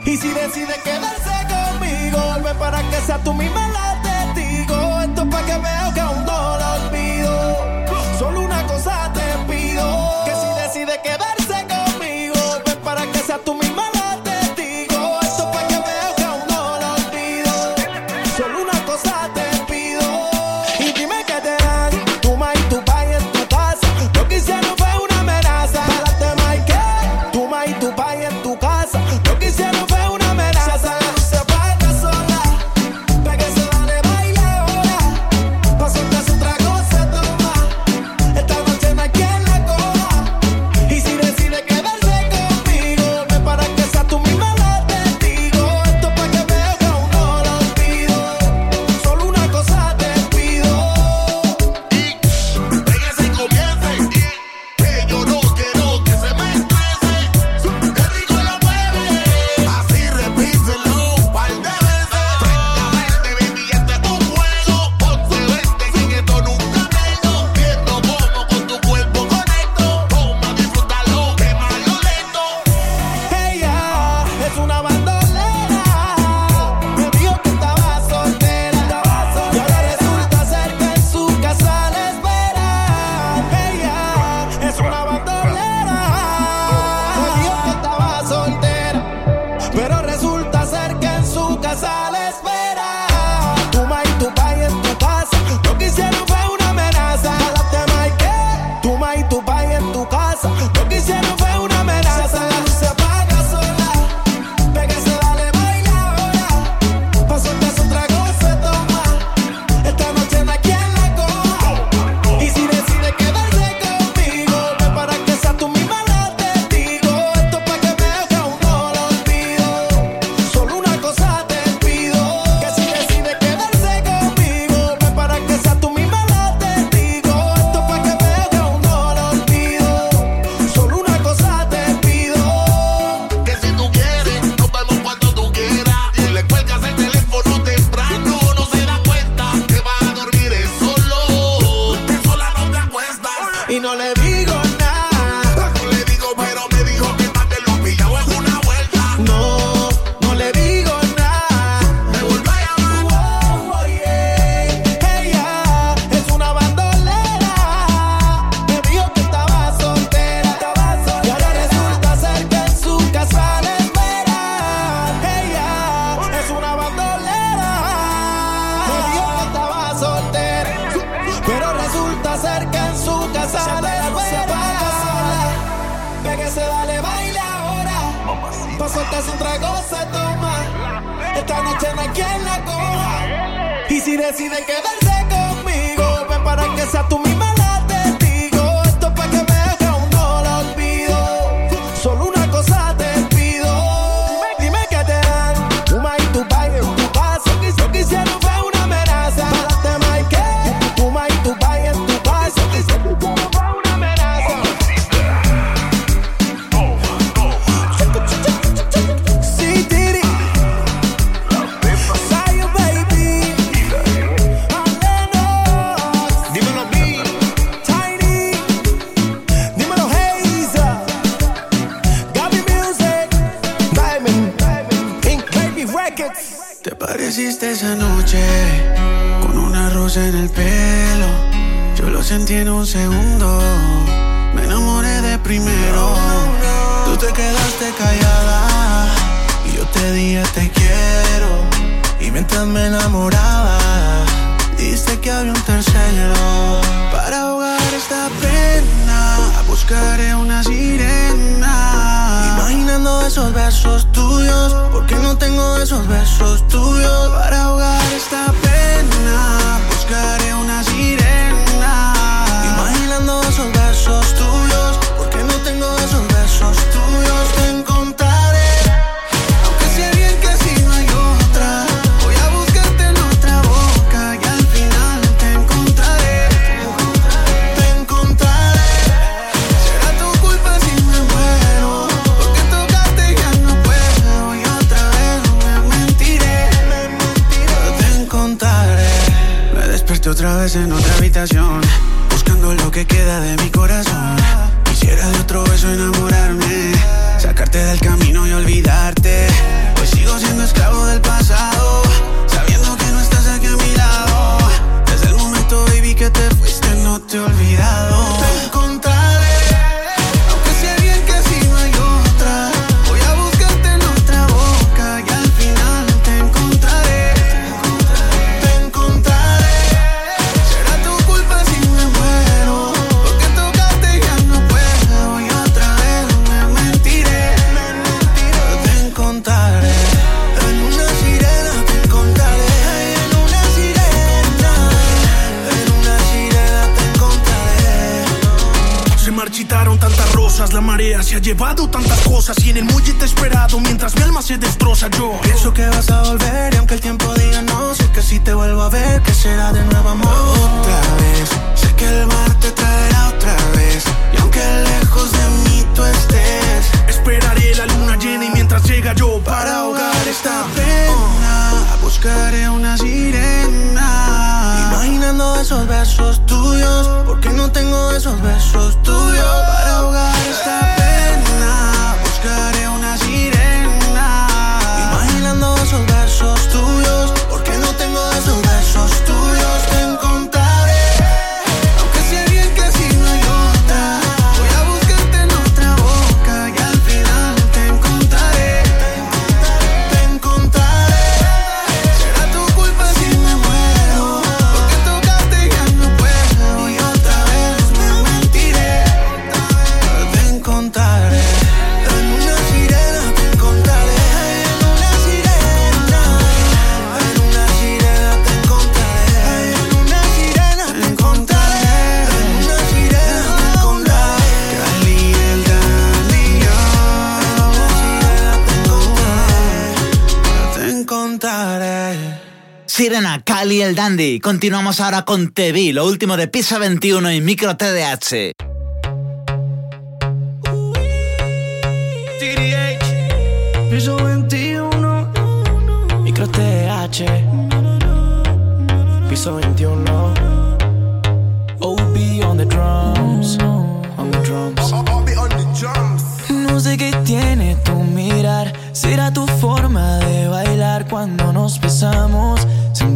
Speaker 14: Y si decide quedarse conmigo, vuelve para que sea tú
Speaker 29: mismo otra
Speaker 30: vez en otra habitación, buscando lo que queda de mi corazón. Quisiera de otro beso enamorarme, sacarte del camino y olvidarte. Pues sigo siendo esclavo del pasado, sabiendo que no estás aquí a mi lado. Desde el momento, baby, que te fuiste, no te he olvidado.
Speaker 31: Mientras mi alma se destroza yo.
Speaker 30: Pienso que vas a volver y aunque el tiempo diga no, sé que si te vuelvo a ver, que será de nuevo amor. Otra vez, sé que el mar te traerá otra vez. Y aunque lejos de mí tú estés,
Speaker 31: Esperaré la luna llena y mientras llega yo para ahogar esta
Speaker 30: pena, buscaré una sirena. Imaginando esos besos tuyos, porque no tengo esos besos tuyos para ahogar esta pena. Buscaré una sirena. Sirena, Cali el
Speaker 1: Dandy. Continuamos ahora con Te Vi, lo último de Pisa 21 y Micro TDH.
Speaker 21: TDH, piso 21, micro TH, piso 21. OB on the drums, on the drums. No sé qué tiene tu mirar, será tu forma de bailar cuando nos besamos.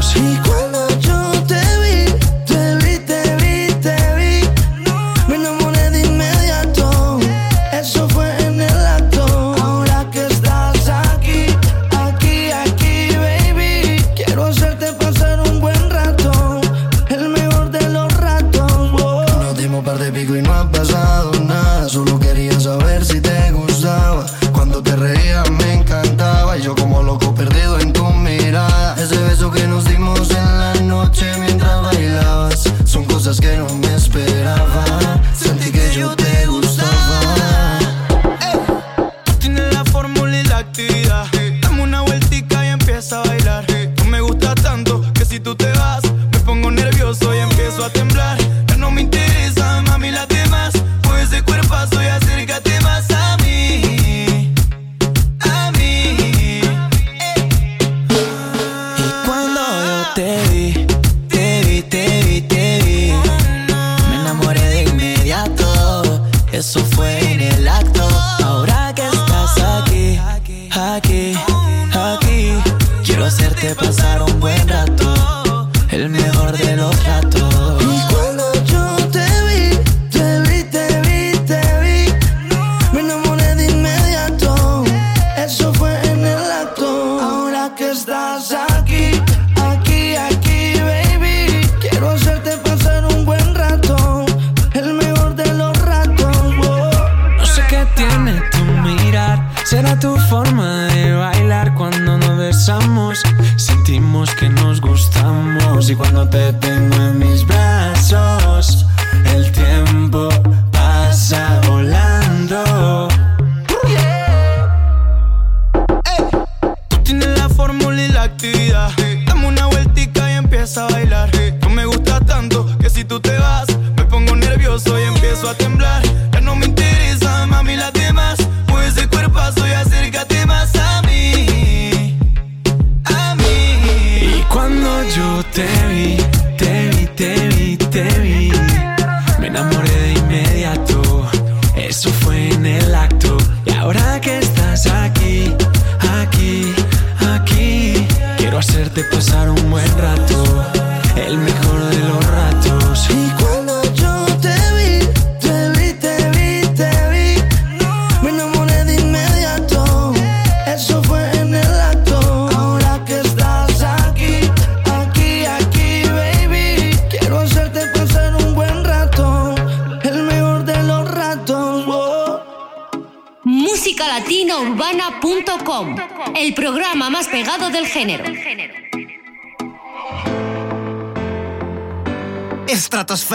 Speaker 21: ratos.
Speaker 5: Y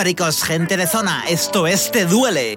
Speaker 4: históricos, gente de zona. Esto es Te Duele.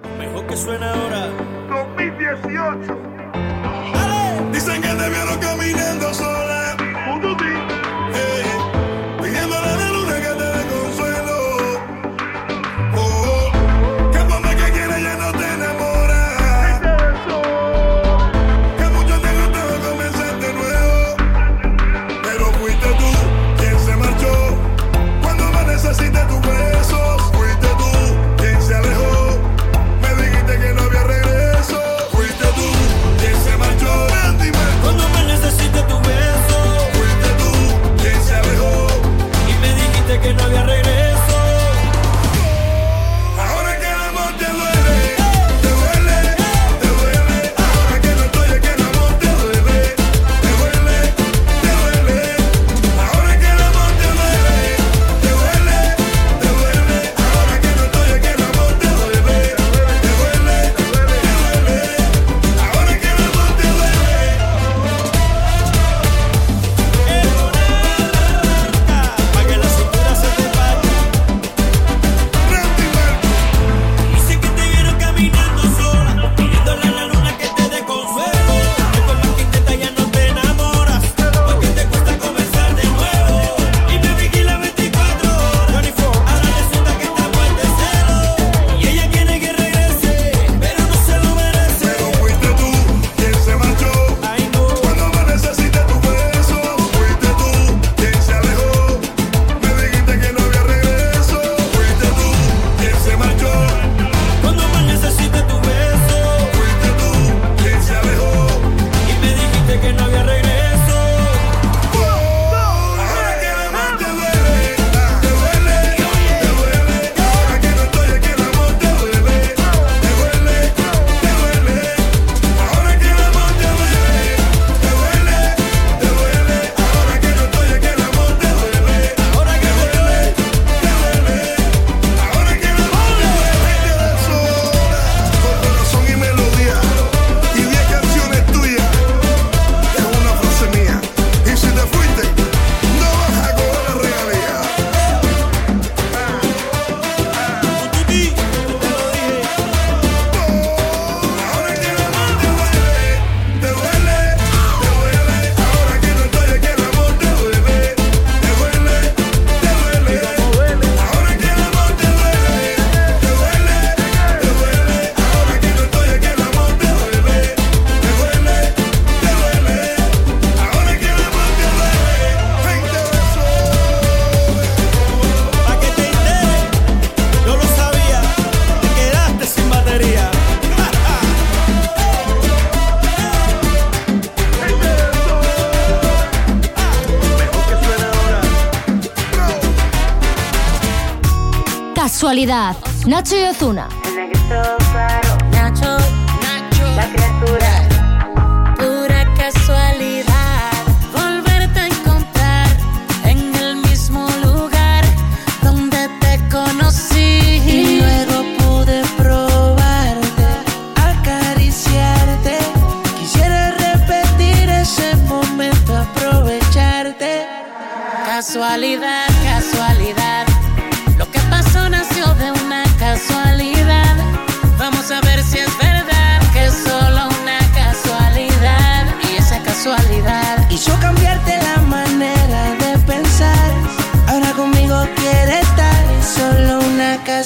Speaker 3: calidad. Nacho y Ozuna.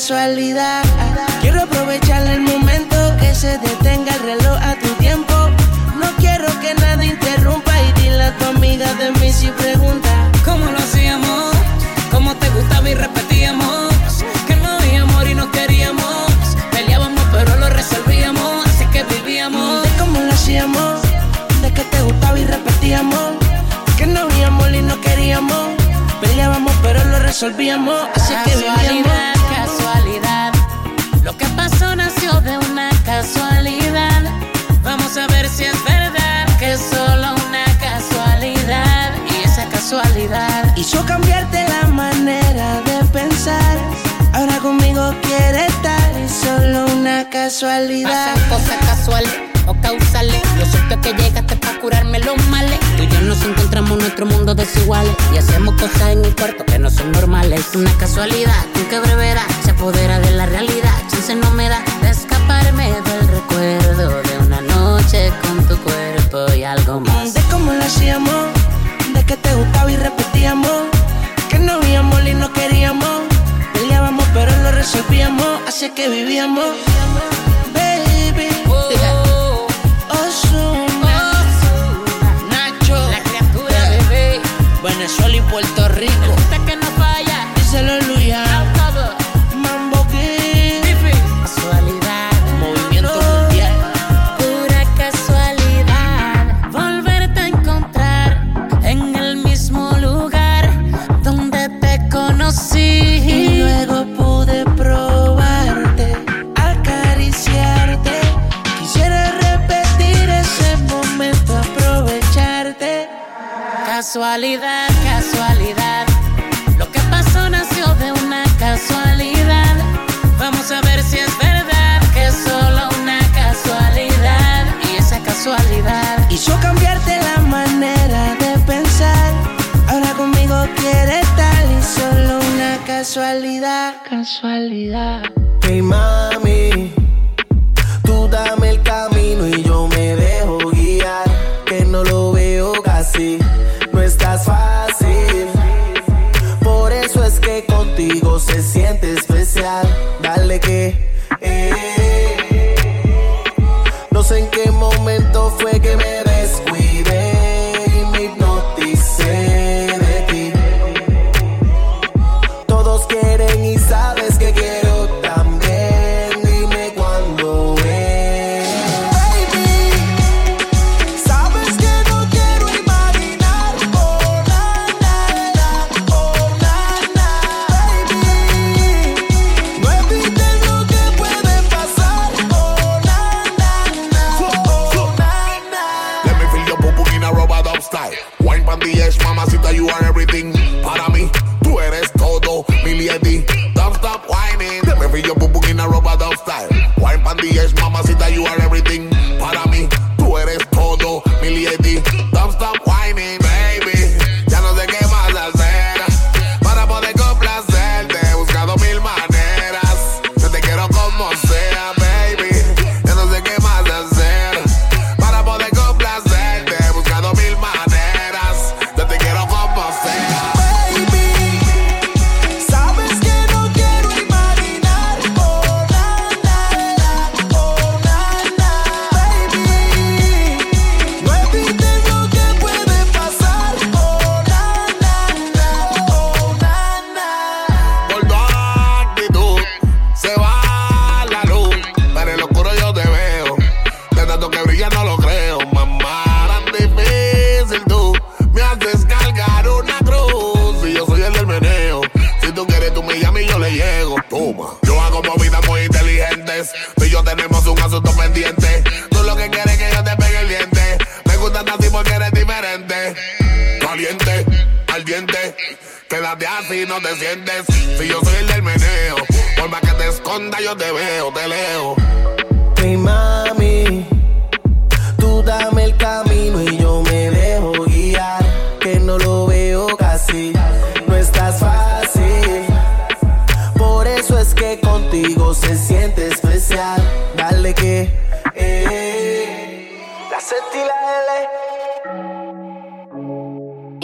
Speaker 20: Casualidad.
Speaker 32: Quiero aprovechar el momento que se detenga el reloj a tu tiempo. No quiero que nada interrumpa y dile a tu amiga de mí si pregunta.
Speaker 6: ¿Cómo lo hacíamos? ¿Cómo te gustaba y repetíamos? Que no había amor y no queríamos. Peleábamos pero lo resolvíamos, así que vivíamos.
Speaker 32: Cómo lo hacíamos, de que te gustaba y repetíamos. Que no había amor y no queríamos. Peleábamos pero lo resolvíamos, así que vivíamos.
Speaker 6: Casualidad. Pasan cosas casuales o causales. Lo cierto es que llegaste para curarme los males. Tú y yo nos encontramos en nuestro mundo desiguales. Y hacemos cosas en un cuarto que no son normales. Una casualidad, con qué brevedad se apodera de la realidad. Chance no me da de escaparme del recuerdo de una noche con tu cuerpo y algo más.
Speaker 32: De cómo lo hacíamos, de que te gustaba y repetíamos. Que no había amor y no queríamos. Peleábamos pero lo resolvíamos, así que vivíamos. Venezuela y Puerto Rico.
Speaker 6: Hasta que no falla.
Speaker 32: Díselo
Speaker 6: Casualidad, casualidad. Lo que pasó nació de una casualidad. Vamos a ver si es verdad que es solo una casualidad. Y esa casualidad
Speaker 32: Hizo cambiarte la manera de pensar. Ahora conmigo quiere estar y solo una casualidad, casualidad.
Speaker 33: Hey mami, especial. Dale que, eh.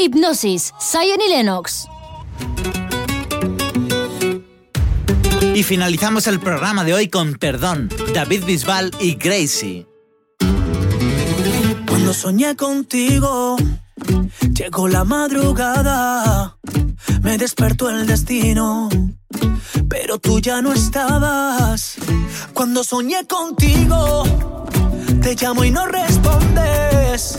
Speaker 24: Hipnosis, Zion y Lennox.
Speaker 1: Y finalizamos el programa de hoy con Perdón, David Bisbal y Gracie.
Speaker 14: Cuando soñé contigo, llegó la madrugada, me despertó el destino, pero tú ya no estabas. Cuando soñé contigo, te llamo y no respondes,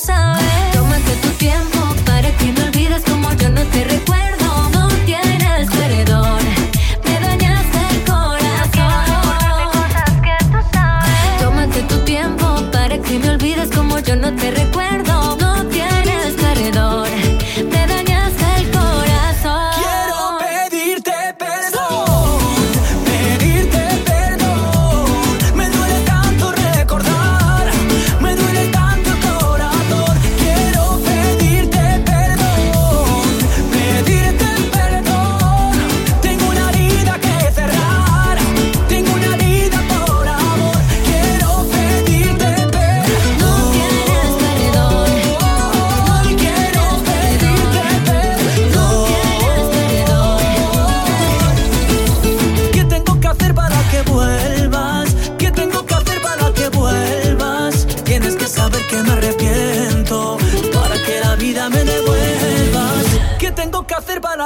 Speaker 34: Sabes.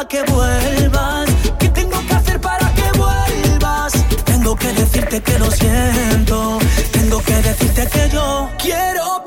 Speaker 34: Que
Speaker 14: vuelvas? ¿Qué tengo que hacer para que vuelvas? Tengo que decirte que lo siento. Tengo que decirte que yo quiero